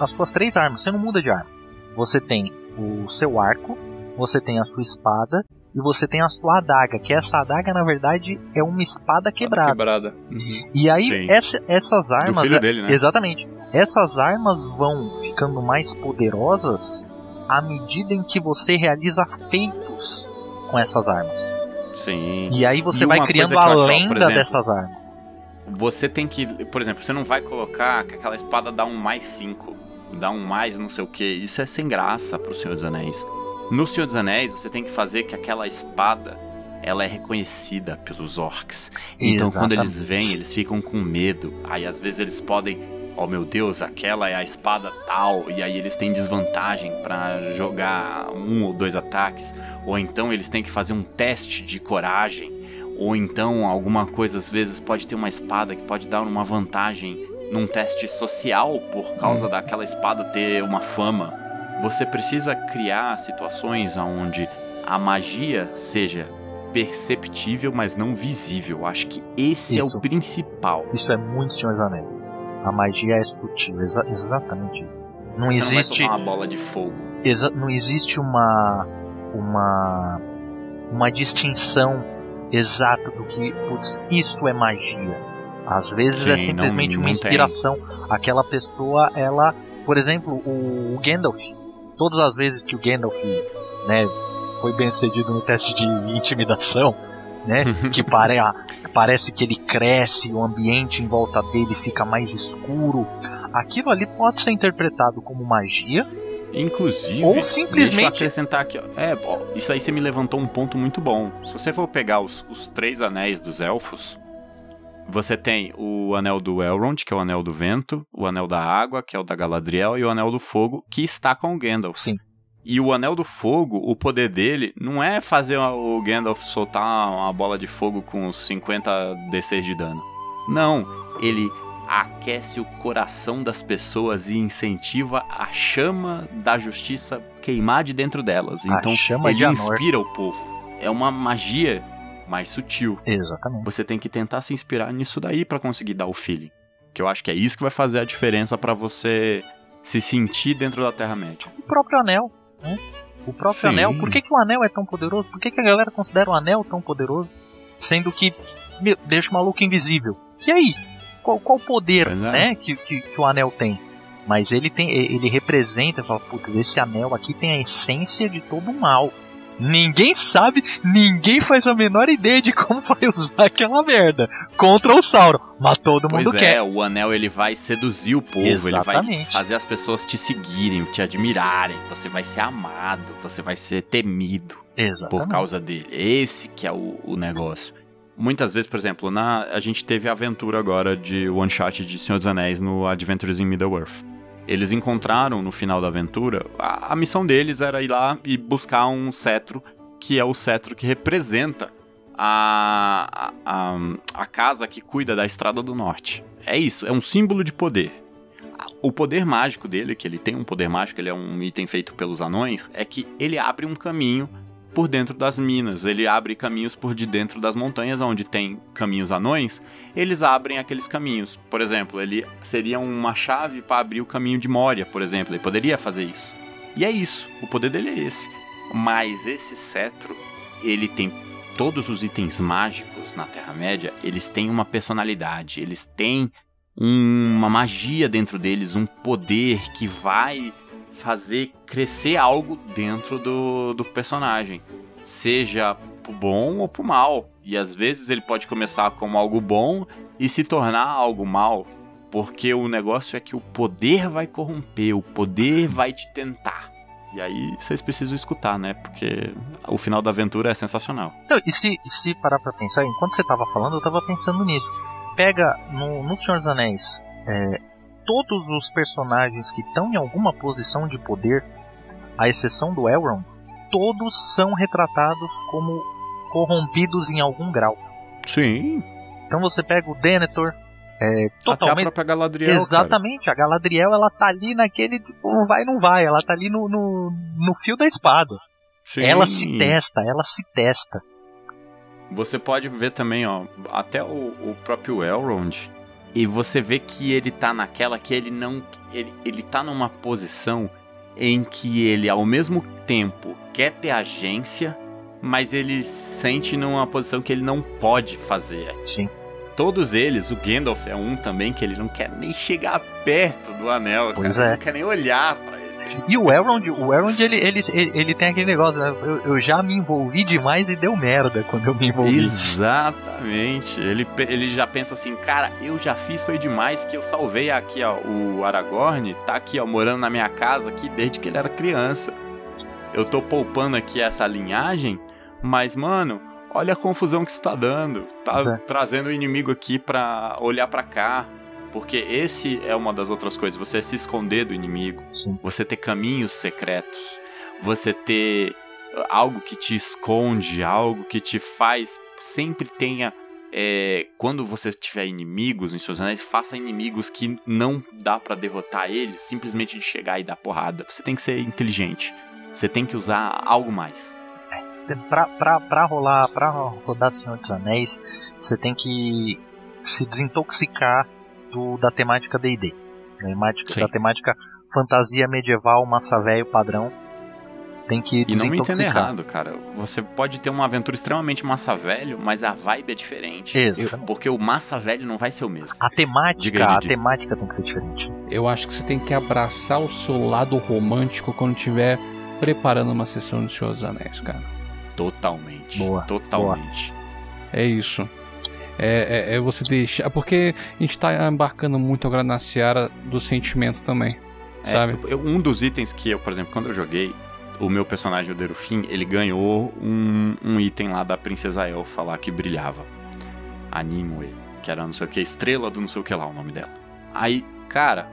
as suas três armas. Você não muda de arma. Você tem o seu arco, você tem a sua espada e você tem a sua adaga. Que essa adaga, na verdade, é uma espada quebrada. Quebrada. Uhum. E aí, essa- essas Do armas. filho dele, né? Exatamente. Essas armas vão ficando mais poderosas à medida em que você realiza feitos com essas armas. Sim. E aí você E vai criando a lenda exemplo, dessas armas. Você tem que, por exemplo, você não vai colocar que aquela espada dá um mais 5, dá um mais não sei o que. Isso é sem graça pro Senhor dos Anéis. No Senhor dos Anéis, você tem que fazer que aquela espada ela é reconhecida pelos orcs. Então quando Exatamente. eles vêm, eles ficam com medo. Aí às vezes eles podem, oh meu Deus, aquela é a espada tal, e aí eles têm desvantagem pra jogar um ou dois ataques, ou então eles têm que fazer um teste de coragem, ou então alguma coisa às vezes pode ter uma espada que pode dar uma vantagem num teste social por causa daquela espada ter uma fama. Você precisa criar situações onde a magia seja perceptível, mas não visível. Acho que esse é Isso. o principal. Isso é muito Senhor dos Anéis. A magia é sutil, exa- exatamente. Não Você existe, não vai uma bola de fogo. exa- não existe uma uma uma distinção exata do que, putz, isso é magia. Às vezes é Sim, simplesmente não- uma não tem. inspiração. Aquela pessoa, ela, por exemplo, o Gandalf, todas as vezes que o Gandalf, né, foi bem sucedido no teste de intimidação, né, que pare, parece que ele cresce, o ambiente em volta dele fica mais escuro. Aquilo ali pode ser interpretado como magia, Inclusive, Ou deixa simplesmente- eu acrescentar aqui. É, ó, isso aí você me levantou um ponto muito bom. Se você for pegar os, os três anéis dos elfos, você tem o anel do Elrond, que é o anel do vento, o anel da água, que é o da Galadriel, e o anel do fogo, que está com o Gandalf. Sim. E o anel do fogo, o poder dele, não é fazer o Gandalf soltar uma bola de fogo com 50 D6 de dano. Não, ele aquece o coração das pessoas e incentiva a chama da justiça queimar de dentro delas. A Então chama ele de Anor. inspira o povo. É uma magia mais sutil. Exatamente. Você tem que tentar se inspirar nisso daí pra conseguir dar o feeling. Que eu acho que é isso que vai fazer a diferença pra você se sentir dentro da Terra-média. O próprio anel, né? O próprio Sim. anel. Por que, que o anel é tão poderoso? Por que, que a galera considera o anel tão poderoso? Sendo que meu, deixa o maluco invisível. E aí? Qual, qual poder é. né, que, que, que o anel tem? Mas ele tem. Ele representa, fala, putz, esse anel aqui tem a essência de todo o mal. Ninguém sabe, ninguém faz a menor ideia de como vai usar aquela merda contra o Sauron. Mas todo mundo Pois quer. é, o anel ele vai seduzir o povo, ele vai Exatamente. fazer as pessoas te seguirem, te admirarem. Você vai ser amado, você vai ser temido por Exatamente. causa dele. Esse que é o, o negócio. Muitas vezes, por exemplo, na, a gente teve a aventura agora de one shot de Senhor dos Anéis no Adventures in Middle-earth. Eles encontraram no final da aventura, a, a missão deles era ir lá e buscar um cetro, que é o cetro que representa a, a, a, casa que cuida da Estrada do Norte. É isso, é um símbolo de poder. O poder mágico dele, que ele tem um poder mágico, ele é um item feito pelos anões, é que ele abre um caminho por dentro das minas, ele abre caminhos por de dentro das montanhas, onde tem caminhos anões, eles abrem aqueles caminhos. Por exemplo, ele seria uma chave para abrir o caminho de Moria, por exemplo, ele poderia fazer isso. E é isso, o poder dele é esse. Mas esse cetro, ele tem todos os itens mágicos na Terra-média, eles têm uma personalidade, eles têm uma magia dentro deles, um poder que vai fazer crescer algo dentro do, do personagem. Seja pro bom ou pro mal. E às vezes ele pode começar como algo bom e se tornar algo mal. Porque o negócio é que o poder vai corromper, o poder vai te tentar. E aí vocês precisam escutar, né? Porque o final da aventura é sensacional. Não, e se, se parar pra pensar, enquanto você tava falando, eu tava pensando nisso. Pega no, no Senhor dos Anéis, é, todos os personagens que estão em alguma posição de poder, à exceção do Elrond, todos são retratados como corrompidos em algum grau. Sim. Então você pega o Denethor, é, Até a totalmente. própria Galadriel. cara. Exatamente, a Galadriel ela tá ali naquele tipo, vai não vai, ela tá ali no, no, no fio da espada. Sim. Ela se testa, ela se testa. Você pode ver também, ó, até o, o próprio Elrond. E você vê que ele tá naquela que ele não. Ele, ele tá numa posição em que ele, ao mesmo tempo, quer ter agência, mas ele sente numa posição que ele não pode fazer. Sim. Todos eles, o Gandalf é um também que ele não quer nem chegar perto do anel, Pois cara. é. Não quer nem olhar pra ele. E o Elrond, o Elrond ele, ele, ele, tem aquele negócio, né? eu, eu já me envolvi demais e deu merda quando eu me envolvi. Exatamente. Ele, ele já pensa assim, cara, eu já fiz, foi demais que eu salvei aqui, ó, o Aragorn, tá aqui, ó, morando na minha casa aqui desde que ele era criança. Eu tô poupando aqui essa linhagem, mas, mano, olha a confusão que isso tá dando. Tá é. trazendo o inimigo aqui pra olhar pra cá. Porque esse é uma das outras coisas, você se esconder do inimigo Sim. você ter caminhos secretos, você ter algo que te esconde, algo que te faz sempre tenha é, quando você tiver inimigos em seus anéis, faça inimigos que não dá pra derrotar eles simplesmente de chegar e dar porrada. Você tem que ser inteligente. Você tem que usar algo mais. Pra, pra, pra rolar, pra rodar Senhor dos Anéis, você tem que se desintoxicar do, da temática D&D. Da temática, Sim. da temática fantasia medieval, massa velho padrão. Tem que E não me entenda desintoxicar. errado, cara. Você pode ter uma aventura extremamente massa velho, mas a vibe é diferente. Exatamente. Porque o massa velho não vai ser o mesmo. A temática, Diga a temática tem que ser diferente. Eu acho que você tem que abraçar o seu lado romântico quando estiver preparando uma sessão de Senhor dos Anéis, cara. Totalmente. Boa, Totalmente. É isso. É, é, é você deixar. Porque a gente tá embarcando muito agora na seara do sentimento também. É, Sabe? eu- um dos itens que eu, por exemplo, quando eu joguei, o meu personagem, o Derufim, ele ganhou um, um item lá da Princesa Elfa lá que brilhava. A Nimue, que era não sei o que, estrela do não sei o que lá, o nome dela. Aí, cara,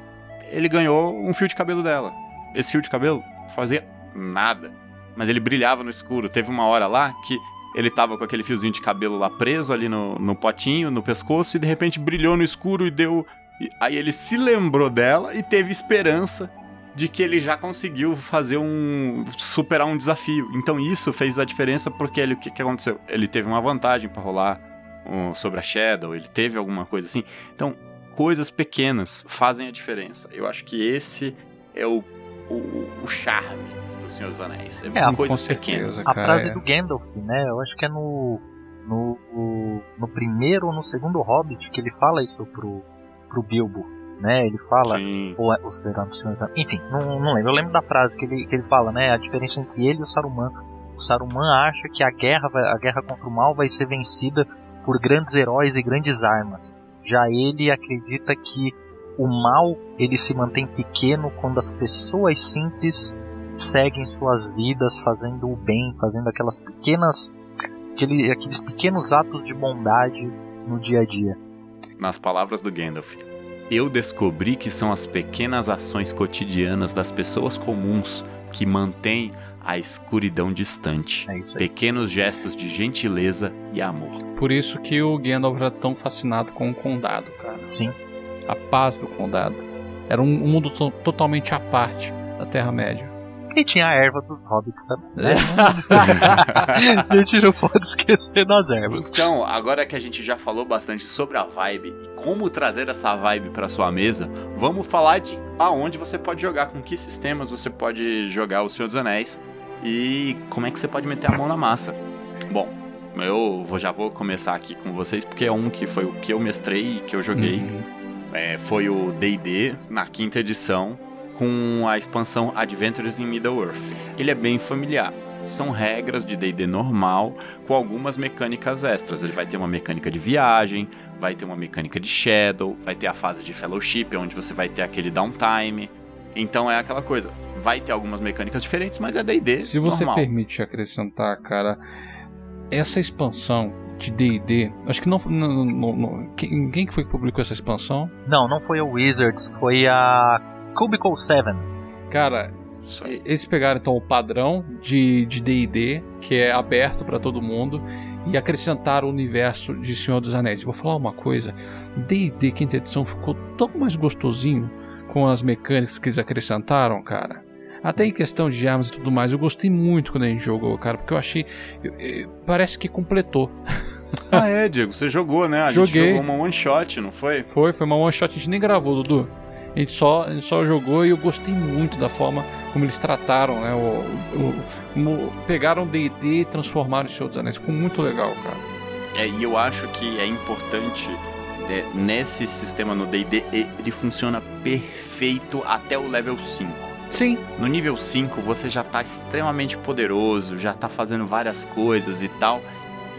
ele ganhou um fio de cabelo dela. Esse fio de cabelo fazia nada. Mas ele brilhava no escuro. Teve uma hora lá que ele tava com aquele fiozinho de cabelo lá preso ali no, no potinho, no pescoço, e de repente brilhou no escuro e deu. aí ele se lembrou dela e teve esperança de que ele já conseguiu fazer um. superar um desafio. Então isso fez a diferença porque ele, o que, que aconteceu? Ele teve uma vantagem pra rolar um, sobre a Shadow, ele teve alguma coisa assim. Então, coisas pequenas fazem a diferença. Eu acho que esse é o, o, o charme Senhor dos Anéis. É, É, coisas certeza. pequenas. A frase é. do Gandalf, né? Eu acho que é no, no, no, no primeiro ou no segundo Hobbit que ele fala isso pro, pro Bilbo, né? Ele fala, Sim. ou, ou será Senhor dos Anéis? Enfim, não, não lembro. Eu lembro da frase que ele, que ele fala, né? A diferença entre ele e o Saruman. O Saruman acha que a guerra, a guerra contra o mal vai ser vencida por grandes heróis e grandes armas. Já ele acredita que o mal ele se mantém pequeno quando as pessoas simples seguem suas vidas fazendo o bem, fazendo aquelas pequenas aquele, aqueles pequenos atos de bondade no dia a dia. Nas palavras do Gandalf. Eu descobri que são as pequenas ações cotidianas das pessoas comuns que mantêm a escuridão distante. É isso aí. Pequenos gestos de gentileza e amor. Por isso que o Gandalf era tão fascinado com o condado, cara. Sim. A paz do condado. Era um mundo to- totalmente à parte da Terra-média. E tinha a erva dos hobbits também. né? a gente não pode esquecer das ervas. Então, agora que a gente já falou bastante sobre a vibe e como trazer essa vibe para sua mesa, vamos falar de aonde você pode jogar, com que sistemas você pode jogar o Senhor dos Anéis e como é que você pode meter a mão na massa. Bom, eu vou- já vou começar aqui com vocês porque é um que foi o que eu mestrei e que eu joguei. Uhum. É, foi o D&D na quinta edição com a expansão Adventures in Middle-earth. Ele é bem familiar. são regras de D&D normal com algumas mecânicas extras. Ele vai ter uma mecânica de viagem, vai ter uma mecânica de shadow, vai ter a fase de fellowship onde você vai ter aquele downtime. Então é aquela coisa, vai ter algumas mecânicas diferentes, mas é D&D Se você normal. permite acrescentar, cara, essa expansão de D&D, acho que não, não, não- não- quem, quem que foi que publicou essa expansão? Não, não foi a Wizards, foi a Cubicle 7. Cara, eles pegaram então o padrão de de D&D, que é aberto pra todo mundo, e acrescentaram o universo de Senhor dos Anéis. E vou falar uma coisa, D&D quinta edição ficou tão mais gostosinho com as mecânicas que eles acrescentaram, cara. Até em questão de armas e tudo mais, eu gostei muito quando a gente jogou, cara, porque eu achei. parece que completou. Ah, é, Diego, você jogou, né? A Joguei. gente jogou uma one shot, não foi? Foi, foi uma one shot, a gente nem gravou, Dudu. A gente só, a gente só jogou e eu gostei muito da forma como eles trataram, né? O, o- como pegaram D&D e transformaram em Senhor dos Anéis. Ficou muito legal, cara. É, e eu acho que é importante é, nesse sistema no D&D, ele funciona perfeito até o level 5. Sim. No nível 5 você já tá extremamente poderoso, já tá fazendo várias coisas e tal.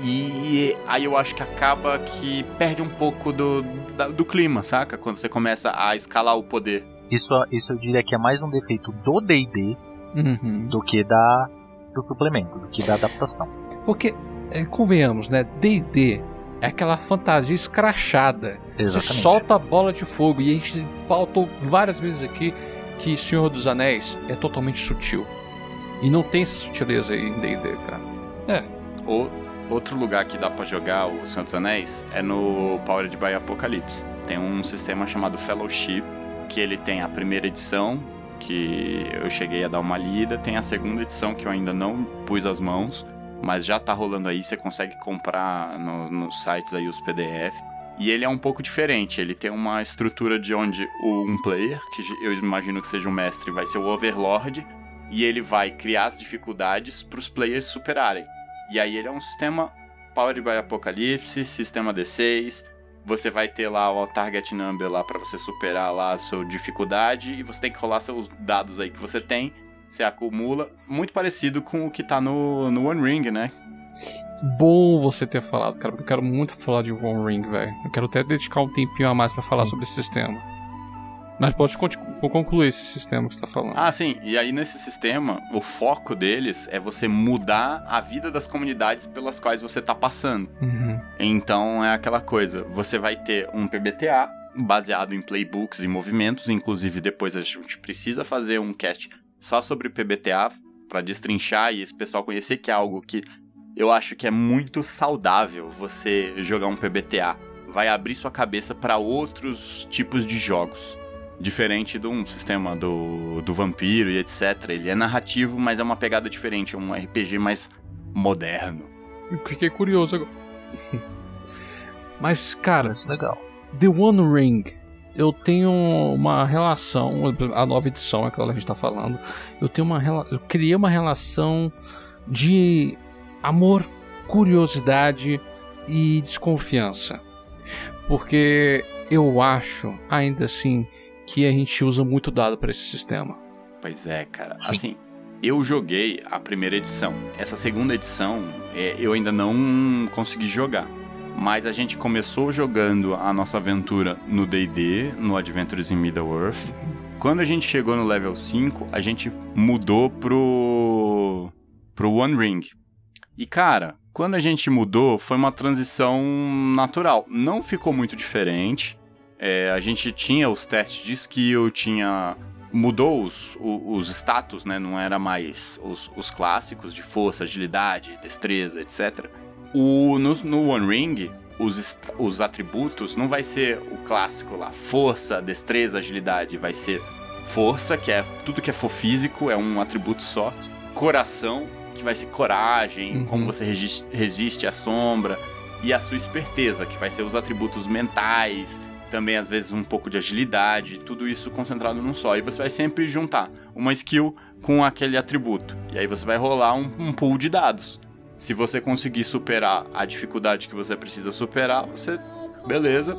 E aí eu acho que acaba que perde um pouco do, da- do clima, saca? Quando você começa a escalar o poder. Isso, isso eu diria que é mais um defeito do D&D Uhum. do que da do suplemento, do que da adaptação. Porque, é, convenhamos, né? D&D é aquela fantasia escrachada. Você Exatamente. solta a bola de fogo e a gente pautou várias vezes aqui que Senhor dos Anéis é totalmente sutil. E não tem essa sutileza aí em D&D, cara. O, outro lugar que dá pra jogar o Senhor dos Anéis é no Powered by Apocalipse. Tem um sistema chamado Fellowship, que ele tem a primeira edição, que eu cheguei a dar uma lida, tem a segunda edição que eu ainda não pus as mãos, mas já tá rolando aí, você consegue comprar no- nos sites aí os PDF. E ele é um pouco diferente, ele tem uma estrutura de onde o, um player, que eu imagino que seja um mestre, vai ser o Overlord, e ele vai criar as dificuldades para os players superarem. E aí ele é um sistema Powered by Apocalypse, sistema D6. Você vai ter lá o target number lá para você superar lá a sua dificuldade e você tem que rolar seus dados aí que você tem. Você acumula, muito parecido com o que tá no, no One Ring, né? Bom você ter falado, cara, porque eu quero muito falar de One Ring, velho. Eu quero até dedicar um tempinho a mais pra falar sobre esse sistema. Mas pode concluir esse sistema que você tá falando. Ah, sim. E aí nesse sistema, o foco deles é você mudar a vida das comunidades pelas quais você tá passando. Uhum. Então é aquela coisa, você vai ter um PBTA baseado em playbooks e movimentos, inclusive depois a gente precisa fazer um cast só sobre PBTA para destrinchar e esse pessoal conhecer que é algo que eu acho que é muito saudável você jogar um PBTA. Vai abrir sua cabeça para outros tipos de jogos. Diferente de um sistema do, do vampiro e etc. Ele é narrativo, mas é uma pegada diferente, é um RPG mais moderno. Fiquei curioso agora. Mas, cara, Parece legal. The One Ring. Eu tenho uma relação, a nova edição, aquela que a gente tá falando. Eu tenho uma eu criei uma relação de amor, curiosidade e desconfiança. Porque eu acho, ainda assim, que a gente usa muito dado para esse sistema. Pois é, cara. Sim. Assim, eu joguei a primeira edição. Essa segunda edição é, eu ainda não consegui jogar. Mas a gente começou jogando a nossa aventura no D&D, no Adventures in Middle-earth. Quando a gente chegou no level 5, a gente mudou pro pro One Ring. E cara, quando a gente mudou, foi uma transição natural. Não ficou muito diferente. É, a gente tinha os testes de skill, tinha mudou os, o- os status, né? Não era mais os, os clássicos de força, agilidade, destreza, etc. O, no, no One Ring, os, os atributos não vai ser o clássico lá, força, destreza, agilidade. Vai ser força, que é tudo que é for físico, é um atributo só. Coração, que vai ser coragem, Uhum. como você resiste, resiste à sombra. E a sua esperteza, que vai ser os atributos mentais, também às vezes um pouco de agilidade, tudo isso concentrado num só. E você vai sempre juntar uma skill com aquele atributo. E aí você vai rolar um, um pool de dados. Se você conseguir superar a dificuldade que você precisa superar, você, beleza,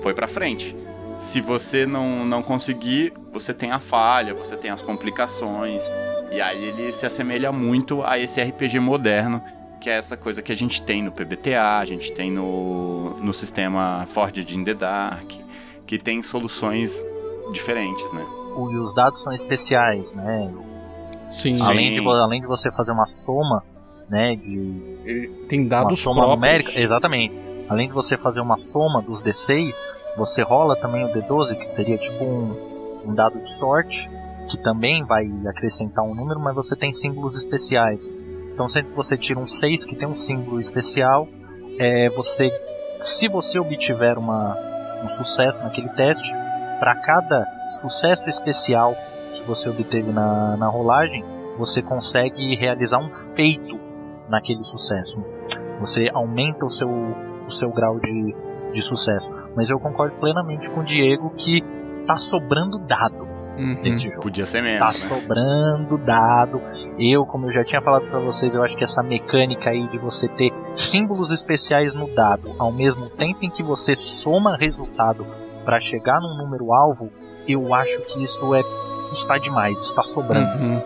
foi pra frente. Se você não, não conseguir, você tem a falha, você tem as complicações. E aí ele se assemelha muito a esse RPG moderno, que é essa coisa que a gente tem no PBTA, a gente tem no, no sistema Forged in the Dark, que tem soluções diferentes, né? E os dados são especiais, né? Sim. Além de, Sim. além de você fazer uma soma, né, de Ele tem uma dados soma próprios. numérica, exatamente. Além de você fazer uma soma dos D6, você rola também o D12, que seria tipo um, um dado de sorte, que também vai acrescentar um número, mas você tem símbolos especiais. Então sempre que você tira um 6 que tem um símbolo especial, é, você, se você obtiver uma, um sucesso naquele teste, para cada sucesso especial que você obteve na, na rolagem, você consegue realizar um feito naquele sucesso. Você aumenta o seu, o seu grau de, de sucesso. Mas eu concordo plenamente com o Diego que tá sobrando dado Uhum. nesse jogo. Podia ser menos, Tá né? sobrando dado. Eu, como eu já tinha falado pra vocês, eu acho que essa mecânica aí de você ter símbolos especiais no dado, ao mesmo tempo em que você soma resultado para chegar num número alvo, eu acho que isso é está demais, está sobrando. Uhum.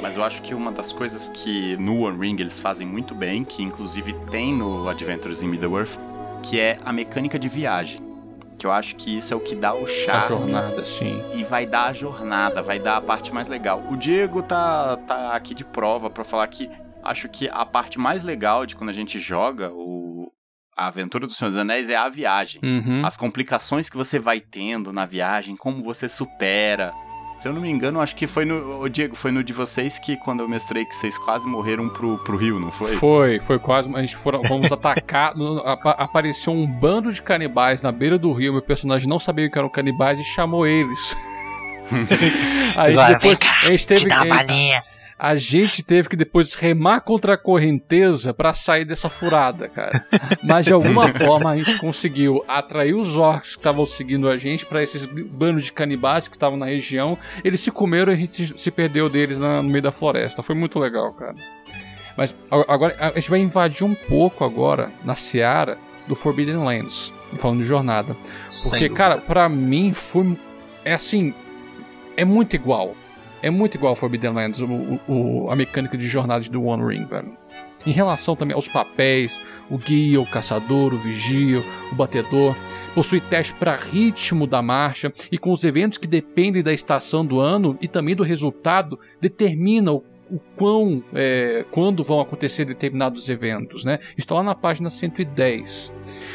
Mas eu acho que uma das coisas que no One Ring eles fazem muito bem, que inclusive tem no Adventures in Middle-earth, que é a mecânica de viagem. Que eu acho que isso é o que dá o A charme jornada, sim. e vai dar a jornada, vai dar a parte mais legal. O Diego tá, tá aqui de prova pra falar que acho que a parte mais legal de quando a gente joga o, a aventura do Senhor dos Anéis é a viagem. Uhum. As complicações que você vai tendo na viagem, como você supera. Se eu não me engano, acho que foi no. Ô, Diego, foi no de vocês que quando eu mestrei que vocês quase morreram pro, pro rio, não foi? Foi, foi quase. A gente foram, fomos atacar. no- apa- apareceu um bando de canibais na beira do rio. Meu personagem não sabia que eram canibais e chamou eles. Aí Vai, depois vem cá, a gente teve Que dá a-. a gente teve que depois remar contra a correnteza pra sair dessa furada, cara. Mas de alguma forma a gente conseguiu atrair os orcs que estavam seguindo a gente pra esses bandos de canibais que estavam na região. Eles se comeram e a gente se- perdeu deles na- no meio da floresta. Foi muito legal, cara. Mas agora a gente vai invadir um pouco agora na seara do Forbidden Lands, falando de jornada. Porque, cara, pra mim foi. É assim. É muito igual. É muito igual ao Forbidden Lands, o, o- a mecânica de jornada do One Ring, velho. Em relação também aos papéis, o guia, o caçador, o vigia, o batedor, possui teste para ritmo da marcha e com os eventos que dependem da estação do ano e também do resultado, determina o, o quão, é, quando vão acontecer determinados eventos, né? Está lá na página 110.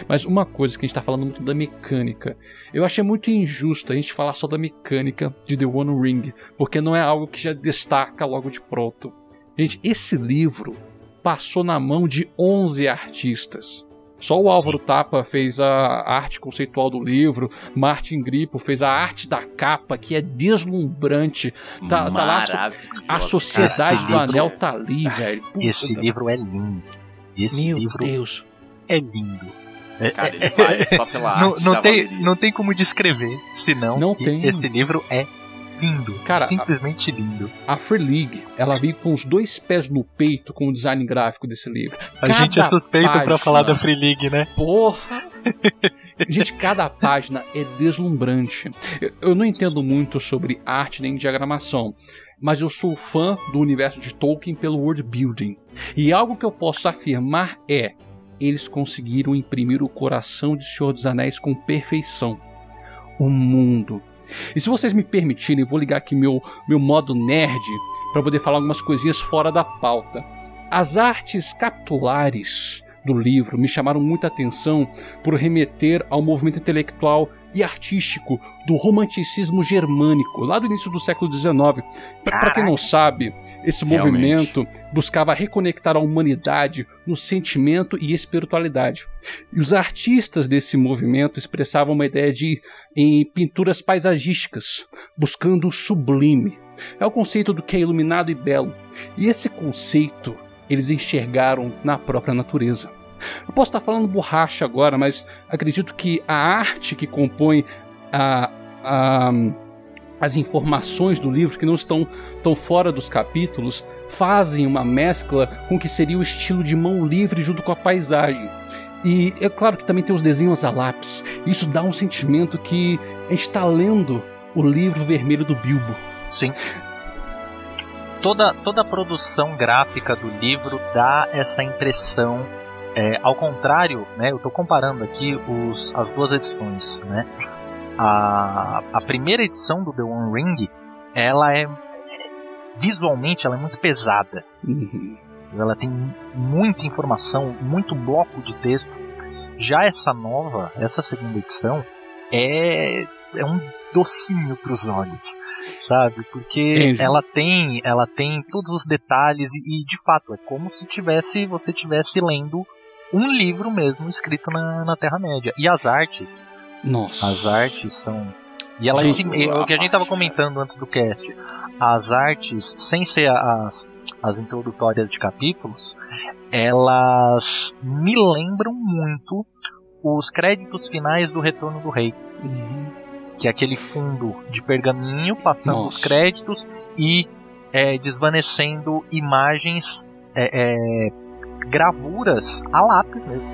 Mas uma coisa que a gente está falando muito da mecânica, eu achei muito injusto a gente falar só da mecânica de The One Ring, porque não é algo que já destaca logo de pronto. Gente, esse livro passou na mão de 11 artistas. Só o Sim. Álvaro Tapa fez a arte conceitual do livro, Martin Grippo fez a arte da capa, que é deslumbrante. Tá- tá lá a. A Sociedade Esse do livro- Anel tá ali, velho. Puta Esse da- livro é lindo. Esse Meu livro Deus. é lindo. É- Cara, ele vale só pela não, arte não tem, não tem como descrever, senão Não tem. esse livro é lindo. Cara, simplesmente lindo. A Free League, ela veio com os dois pés no peito com o design gráfico desse livro. A gente é Cada suspeito pra página- falar da Free League, né? Porra! Gente, cada página é deslumbrante. Eu, eu não entendo muito sobre arte nem diagramação, mas eu sou fã do universo de Tolkien pelo world building. E algo que eu posso afirmar é: eles conseguiram imprimir o coração de Senhor dos Anéis com perfeição. O mundo. E se vocês me permitirem, vou ligar aqui meu, meu modo nerd para poder falar algumas coisinhas fora da pauta. As artes capitulares do livro me chamaram muita atenção por remeter ao movimento intelectual e artístico do romanticismo germânico, lá do início do século XIX. Para quem não sabe, esse Realmente. movimento buscava reconectar a humanidade no sentimento e espiritualidade. E os artistas desse movimento expressavam uma ideia de em pinturas paisagísticas, buscando o sublime. É o conceito do que é iluminado e belo. E esse conceito eles enxergaram na própria natureza. Eu posso estar falando borracha agora, mas acredito que a arte que compõe a, a- as informações do livro, que não estão, fora dos capítulos, fazem uma mescla com o que seria o estilo de mão livre junto com a paisagem. E é claro que também tem os desenhos a lápis. Isso dá um sentimento que a gente está lendo o livro vermelho do Bilbo. Sim. Toda, toda a produção gráfica do livro dá essa impressão. É, ao contrário, né, eu estou comparando aqui os, as duas edições. Né? A, a primeira edição do The One Ring, ela é visualmente ela é muito pesada. Uhum. Ela tem muita informação, muito bloco de texto. Já essa nova, essa segunda edição, é, é um docinho para os olhos, sabe? Porque Entendi. ela tem, ela tem todos os detalhes e, e, de fato é como se tivesse você tivesse lendo um livro mesmo escrito na, na Terra Média. E as artes, Nossa. as artes são e elas Gente, se, o que a gente tava comentando antes do cast, as artes, sem ser as, as introdutórias de capítulos, elas me lembram muito os créditos finais do Retorno do Rei. Uhum. Que é aquele fundo de pergaminho passando os Nossa. créditos e é, desvanecendo imagens, é, é, gravuras a lápis mesmo.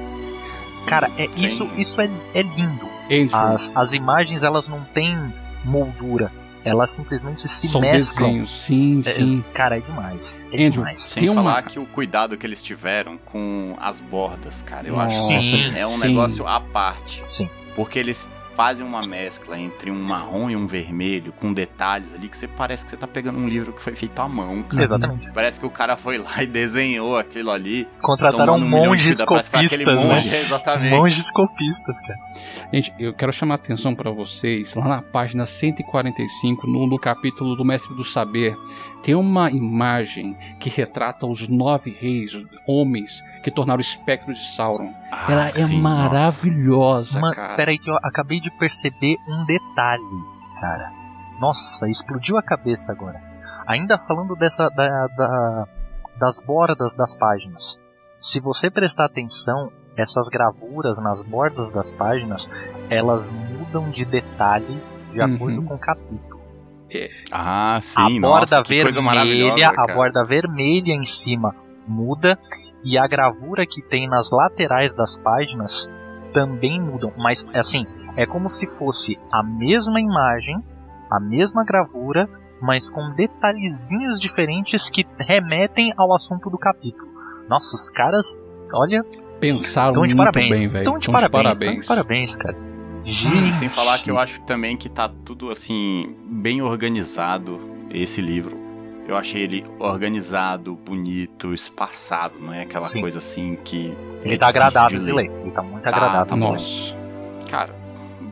Cara, é, isso, isso é, é lindo. As, as imagens elas não têm moldura, elas simplesmente se são mesclam. desenhos, sim, É, sim. cara, é demais. É Andrew, demais. Sem Tem falar uma- que o cuidado que eles tiveram com as bordas, cara, eu Nossa, acho que Sim, é um sim. negócio à parte. Sim. Porque eles fazem uma mescla entre um marrom e um vermelho, com detalhes ali que você parece que você tá pegando um livro que foi feito à mão, cara. Exatamente. Parece que o cara foi lá e desenhou aquilo ali. Contrataram um milhão de monges copistas, monge, né? Exatamente. Monges copistas, cara. Gente, eu quero chamar a atenção para vocês, lá na página 145, no, no capítulo do Mestre do Saber, tem uma imagem que retrata os nove reis, homens que tornaram o espectro de Sauron. Ah, Ela é sim, maravilhosa, Mano, cara. peraí que eu acabei de perceber um detalhe, cara. Nossa, explodiu a cabeça agora. Ainda falando dessa da, da- das bordas das páginas. Se você prestar atenção, essas gravuras nas bordas das páginas, elas mudam de detalhe de Uhum. acordo com o capítulo. Nossa. Ah, a sim, borda nossa, que coisa vermelha, maravilhosa, a borda vermelha em cima muda e a gravura que tem nas laterais das páginas também mudam, mas assim, é como se fosse a mesma imagem, a mesma gravura, mas com detalhezinhos diferentes que remetem ao assunto do capítulo. Nossa, os caras, olha, Pensaram muito parabéns. bem, velho. Estão de parabéns, tão de parabéns, cara. Gente, sem falar que eu acho também que tá tudo assim, bem organizado esse livro. Eu achei ele organizado, bonito, espaçado, não é aquela Sim. coisa assim que. ele é tá agradável de de ler. Ele tá muito Tá, agradável. tá ler. Nossa. Cara,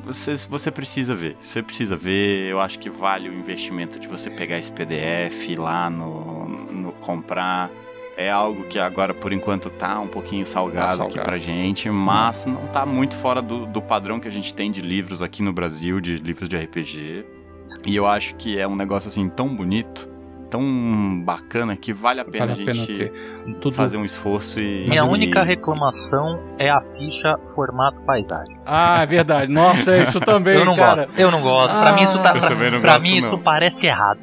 você, você precisa ver. Você precisa ver. Eu acho que vale o investimento de você pegar esse PDF lá no, no comprar. É algo que agora, por enquanto, tá um pouquinho salgado, Tá aqui salgado. pra gente, mas não tá muito fora do, do padrão que a gente tem de livros aqui no Brasil, de livros de RPG. E eu acho que é um negócio assim tão bonito, tão bacana, que vale a pena Vale a a pena gente ter. Tudo... fazer um esforço e. Minha e- única reclamação é a ficha formato paisagem. Ah, é verdade. Nossa, isso também, eu não cara. gosto, eu não gosto. Pra Ah, mim isso tá, Eu pra, também não pra mim isso parece errado.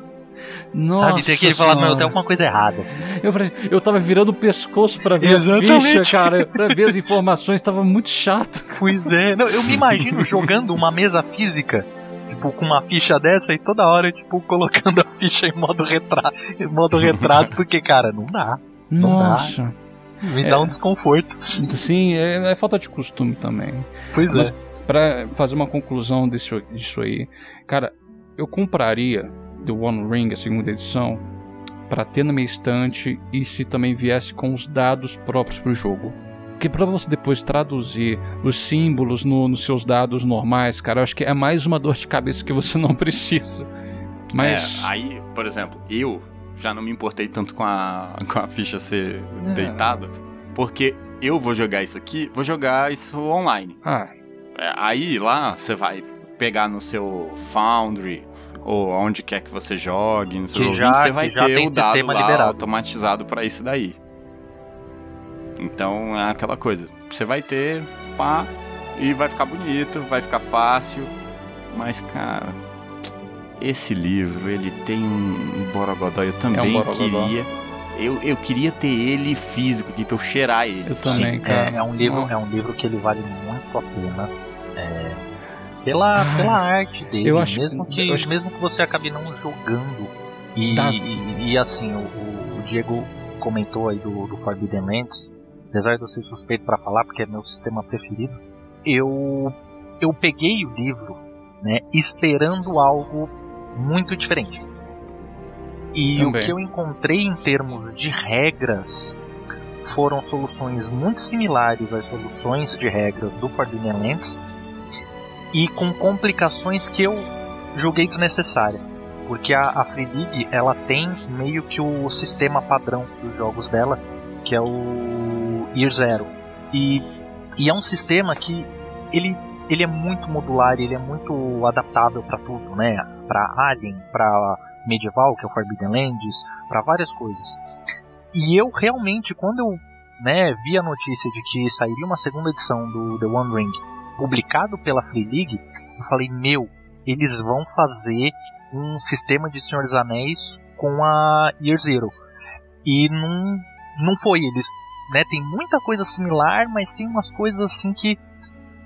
Nossa sabe, tem aquele falar, meu, tem alguma coisa errada. Eu, falei, eu tava virando o pescoço pra ver a Exatamente. ficha, cara. Pra ver as informações, tava muito chato. Pois é. Não, eu me imagino jogando uma mesa física, tipo, com uma ficha dessa e toda hora, tipo, colocando a ficha em modo retrato, em modo retrato, porque, cara, não dá. Não dá. Nossa. Me É. dá um desconforto. Sim, é, é falta de costume também. Pois Mas é. pra fazer uma conclusão disso, disso aí, cara, eu compraria The One Ring, a segunda edição, pra ter na minha estante e se também viesse com os dados próprios pro jogo. Porque pra você depois traduzir os símbolos no- nos seus dados normais, cara, eu acho que é mais uma dor de cabeça que você não precisa. Mas. É, aí, por exemplo, eu já não me importei tanto com a, com a ficha ser É. deitada, porque eu vou jogar isso aqui, vou jogar isso online. Ah, É, aí lá você vai pegar no seu Foundry ou onde quer que você jogue, no seu Que Roll20, já- você vai já ter o dado sistema lá liberado. automatizado pra isso daí. Então é aquela coisa, você vai ter, pá, e vai ficar bonito, vai ficar fácil, mas cara, esse livro, ele tem um borogodó, eu também borogodó. queria, eu, eu queria ter ele físico aqui pra eu cheirar ele. eu também, Sim, cara. é, é um livro, é um livro que ele vale muito a pena. é, pela, pela arte dele, Eu acho- mesmo, que, eu acho- mesmo que você acabe não jogando E, Tá. e, e, assim, o, o Diego comentou aí do, do Forbidden Lands, apesar de eu ser suspeito para falar, porque é meu sistema preferido, eu, eu peguei o livro né, esperando algo muito diferente. E Também. o que eu encontrei em termos de regras foram soluções muito similares às soluções de regras do Forbidden Lands e com complicações que eu julguei desnecessária. Porque a, a Free League ela tem meio que o sistema padrão dos jogos dela, que é o Year Zero. E, e é um sistema que ele, ele é muito modular, ele é muito adaptável para tudo, né? Para Alien, para Medieval, que é o Forbidden Lands, para várias coisas. E eu realmente, quando eu né, vi a notícia de que sairia uma segunda edição do The One Ring publicado pela Free League, eu falei, meu, eles vão fazer um sistema de Senhor dos Anéis com a Year Zero. E não, não foi, eles né, tem muita coisa similar, mas tem umas coisas assim que,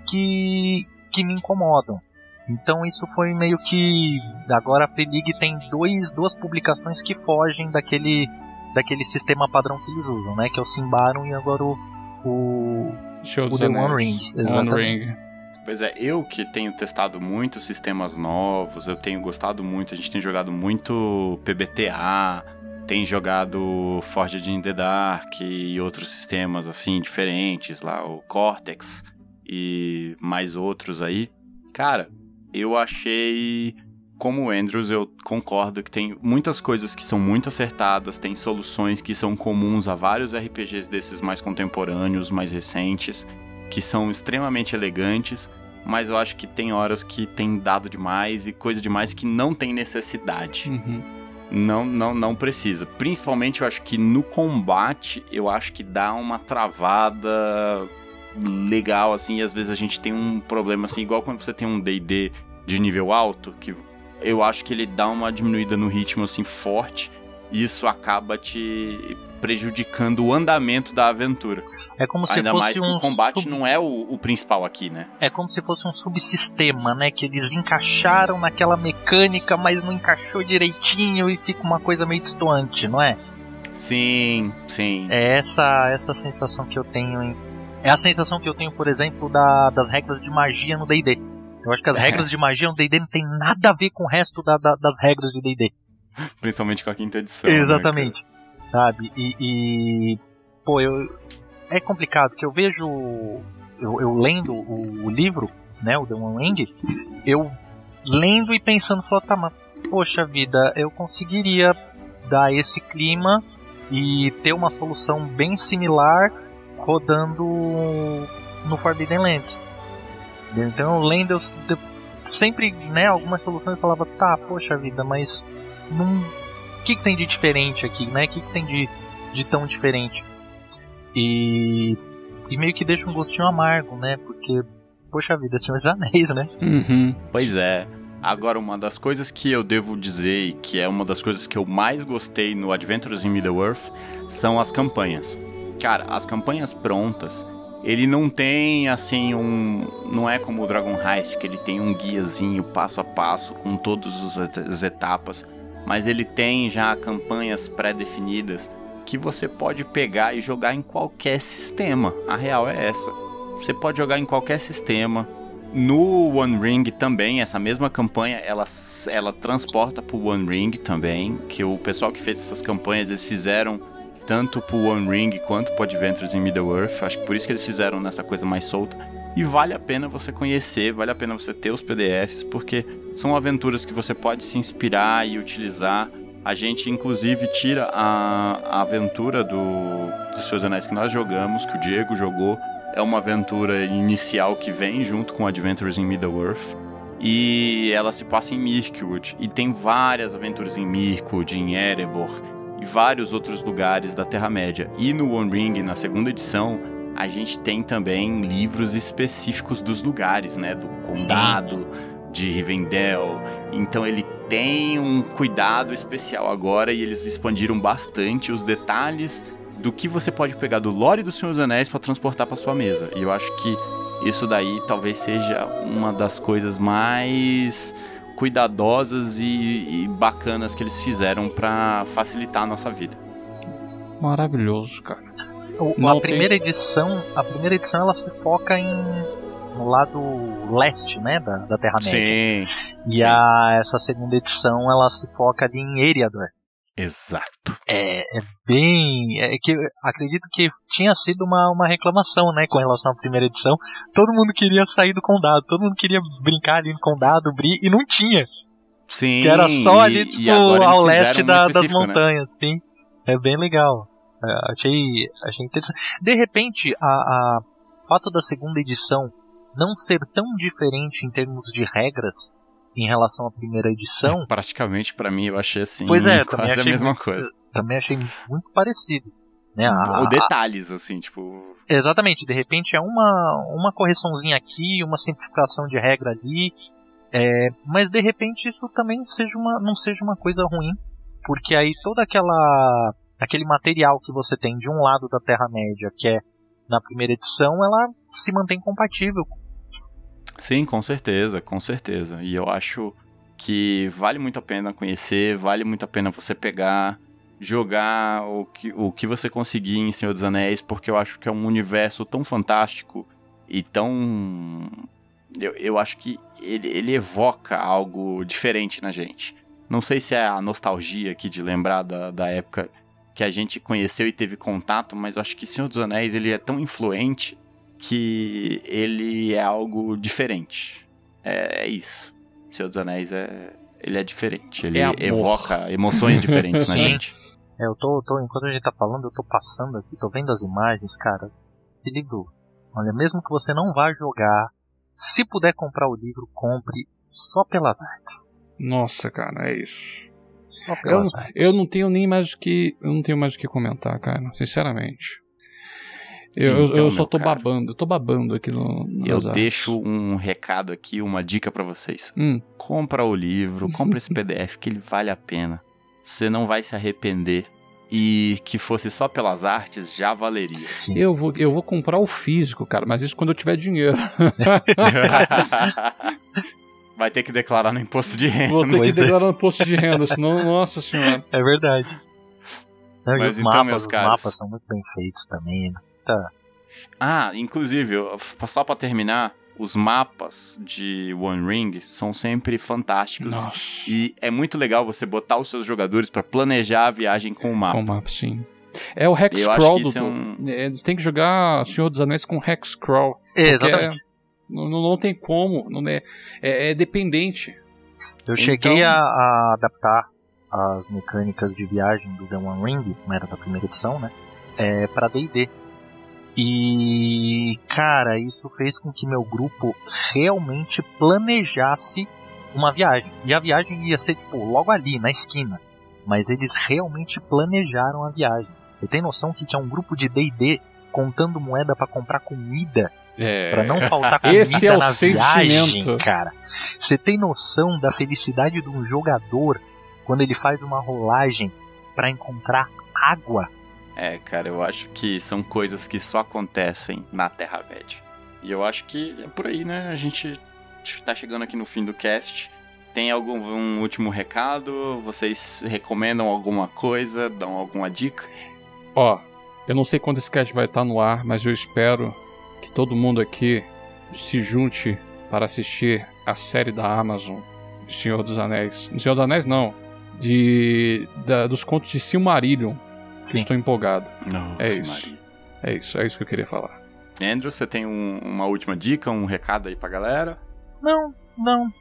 que, que me incomodam. Então isso foi meio que. Agora a League tem dois, duas publicações que fogem daquele, daquele sistema padrão que eles usam, né? Que é o Simbarum e agora o, o, Show o The Anéis. One Ring. One Exatamente. Ring. Pois é, eu que tenho testado muitos sistemas novos, eu tenho gostado muito, a gente tem jogado muito PBTA, tem jogado Forged in the Dark e outros sistemas assim diferentes lá, o Cortex e mais outros aí. Cara, eu achei como o Andrews, eu concordo que tem muitas coisas que são muito acertadas, tem soluções que são comuns a vários RPGs desses mais contemporâneos, mais recentes, que são extremamente elegantes, mas eu acho que tem horas que tem dado demais e coisa demais que não tem necessidade. Uhum. Não, não, não precisa. Principalmente eu acho que no combate, eu acho que dá uma travada legal, assim, e às vezes a gente tem um problema, assim, igual quando você tem um D&D de nível alto, que eu acho que ele dá uma diminuída no ritmo, assim, forte, e isso acaba te prejudicando o andamento da aventura. É como se Ainda mais fosse que um o combate sub- não é o, o principal aqui, né? É como se fosse um subsistema, né? Que eles encaixaram naquela mecânica, mas não encaixou direitinho e fica uma coisa meio distoante, não é? Sim, sim. É essa essa sensação que eu tenho em... É a sensação que eu tenho, por exemplo, da- das regras de magia no D&D. Eu acho que as regras de magia no D&D não tem nada a ver com o resto da- da- das regras de D&D. Principalmente com a quinta edição. né, Exatamente. Sabe? E, e, Pô, eu. É complicado, que eu vejo. Eu, eu lendo o, o livro, né? O The One Ring, eu lendo e pensando, falando, tá, mas, poxa vida, eu conseguiria dar esse clima e ter uma solução bem similar rodando no Forbidden Lands. Então, lendo, eu, eu sempre, né, algumas soluções eu falava, tá, poxa vida, mas não que, que tem de diferente aqui, né? O que, que tem de, de tão diferente? E, e meio que deixa um gostinho amargo, né? Porque, poxa vida, Senhor dos Anéis, né? Uhum. Pois é. Agora, uma das coisas que eu devo dizer e que é uma das coisas que eu mais gostei no Adventures in Middle-earth são as campanhas. Cara, as campanhas prontas, ele não tem assim um. Não é como o Dragon Heist, que ele tem um guiazinho passo a passo com todas as etapas, mas ele tem já campanhas pré-definidas que você pode pegar e jogar em qualquer sistema. A real é essa. Você pode jogar em qualquer sistema, no One Ring também, essa mesma campanha, ela, ela transporta pro One Ring também, que o pessoal que fez essas campanhas, eles fizeram tanto pro One Ring quanto pro Adventures in Middle-earth, acho que por isso que eles fizeram nessa coisa mais solta, e vale a pena você conhecer, vale a pena você ter os PDFs, porque são aventuras que você pode se inspirar e utilizar. A gente, inclusive, tira a, a aventura do, do Seus Anéis que nós jogamos, que o Diego jogou, é uma aventura inicial que vem junto com Adventures in Middle-earth. E ela se passa em Mirkwood. E tem várias aventuras em Mirkwood, em Erebor e vários outros lugares da Terra-média. E no One Ring, na segunda edição, a gente tem também livros específicos dos lugares, né? Do condado, de Rivendell. Então ele tem um cuidado especial agora e eles expandiram bastante os detalhes do que você pode pegar do lore do Senhor dos Anéis para transportar para sua mesa. E eu acho que isso daí talvez seja uma das coisas mais cuidadosas e, e bacanas que eles fizeram pra facilitar a nossa vida. Maravilhoso, cara. O- a tem- primeira edição, a primeira edição ela se foca em no lado leste, né, da, da Terra Média. Sim, E sim. a essa segunda edição ela se foca ali em Eriador. exato. É, é bem, é que acredito que tinha sido uma, uma reclamação, né, com relação à primeira edição. Todo mundo queria sair do condado, todo mundo queria brincar ali no condado, brir, e não tinha. Sim. Que era só ali e- tipo, e ao leste da- das né? montanhas, sim. É bem legal. É, achei, achei interessante. De repente, a, a fato da segunda edição não ser tão diferente em termos de regras em relação à primeira edição, Praticamente pra mim eu achei assim, Pois é, quase a mesma muito- coisa. também achei muito parecido. Né? A- Ou detalhes, assim, tipo. Exatamente, de repente é uma, uma correçãozinha aqui, uma simplificação de regra ali, é, mas de repente isso também seja uma, não seja uma coisa ruim, porque aí toda aquela aquele material que você tem de um lado da Terra-média, que é na primeira edição, ela se mantém compatível. Sim, com certeza, com certeza. E eu acho que vale muito a pena conhecer, vale muito a pena você pegar, jogar o que, o que você conseguir em Senhor dos Anéis, porque eu acho que é um universo tão fantástico e tão. Eu, eu acho que ele, ele evoca algo diferente na gente. Não sei se é a nostalgia aqui de lembrar da, da época que a gente conheceu e teve contato, mas eu acho que Senhor dos Anéis ele é tão influente que ele é algo diferente. É, é isso. Senhor dos Anéis é ele é diferente. Ele É evoca emoções diferentes na gente. É, eu tô, tô, enquanto a gente tá falando, eu tô passando aqui, tô vendo as imagens, cara. Esse livro, olha, mesmo que você não vá jogar, se puder comprar o livro, compre só pelas artes. Nossa, cara, é isso. Só Eu, eu não tenho nem mais o que. Eu não tenho mais o que comentar, cara. Sinceramente. Eu, Então, eu só tô caro. babando. Eu tô babando aqui no. Eu artes. deixo um recado aqui, uma dica pra vocês. Hum, Compra o livro, compra esse PDF que ele vale a pena. Você não vai se arrepender. E que fosse só pelas artes já valeria. Sim. eu, vou, eu vou comprar o físico, cara, mas isso quando eu tiver dinheiro. vai ter que declarar no imposto de renda. Vou ter que Pois é. declarar no posto de renda, senão, nossa senhora. É verdade. Não, e Mas os então, mapas, meus os caros. mapas são muito bem feitos também. né? Ah, inclusive, só pra terminar, os mapas de One Ring são sempre fantásticos. Nossa. E é muito legal você botar os seus jogadores pra planejar a viagem com o mapa. Com o mapa, sim. É o Eu acho Hexcrawl que do. é um- é, Eles têm que jogar Senhor dos Anéis com Hexcrawl. Exatamente. Não, não, não tem como. Não é, é, é dependente. Eu cheguei Então- a, a adaptar as mecânicas de viagem do The One Ring, como era da primeira edição, né? É, pra D&D. E, cara, isso fez com que meu grupo realmente planejasse uma viagem. E a viagem ia ser, tipo, logo ali, na esquina. Mas eles realmente planejaram a viagem. Eu tenho noção que, é um grupo de D&D contando moeda pra comprar comida É. Pra não faltar comida Esse é o na viagem, sentimento. cara. Você tem noção da felicidade de um jogador quando ele faz uma rolagem pra encontrar água? É, cara, eu acho que são coisas que só acontecem na Terra-média. E eu acho que é por aí, né? A gente tá chegando aqui no fim do cast. Tem algum um último recado? Vocês recomendam alguma coisa? Dão alguma dica? Ó, eu não sei quando esse cast vai estar no ar, mas eu espero que todo mundo aqui se junte para assistir a série da Amazon de Senhor dos Anéis. De Senhor dos Anéis, não. De, da- dos contos de Silmarillion. Sim. Estou empolgado. Nossa, É isso. Maria. É isso, é isso que eu queria falar. Andrew, você tem um- uma última dica, um recado aí pra galera? Não, não.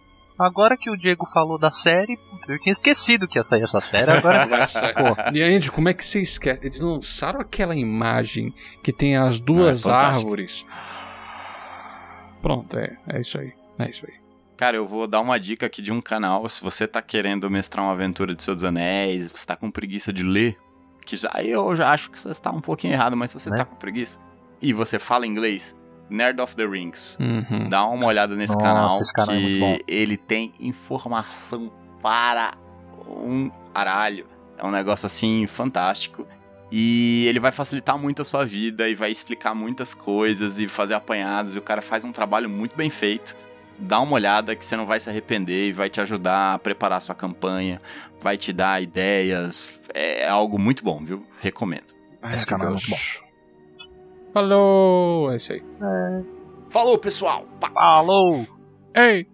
Agora que o Diego falou da série, eu tinha esquecido que ia sair essa série, agora vai sair. Pô, E Andy, como é que você esquece? Eles lançaram aquela imagem que tem as duas Não, é árvores. Pronto, é, é isso aí. É isso aí. Cara, eu vou dar uma dica aqui de um canal. Se você tá querendo mestrar uma aventura de Senhor dos Anéis, você tá com preguiça de ler, que já eu já acho que você está um pouquinho errado, mas se você Né? tá com preguiça e você fala inglês, Nerd of the Rings. Uhum. Dá uma olhada nesse Nossa, canal, esse canal é que muito bom. ele tem informação para um aralho. É um negócio assim fantástico. E ele vai facilitar muito a sua vida e vai explicar muitas coisas e fazer apanhados. E o cara faz um trabalho muito bem feito. dá uma olhada que você não vai se arrepender e vai te ajudar a preparar sua campanha, vai te dar ideias. É algo muito bom, viu? Recomendo. Esse canal é muito bom. Falou! É isso aí. Falou, pessoal! Falou! Ei!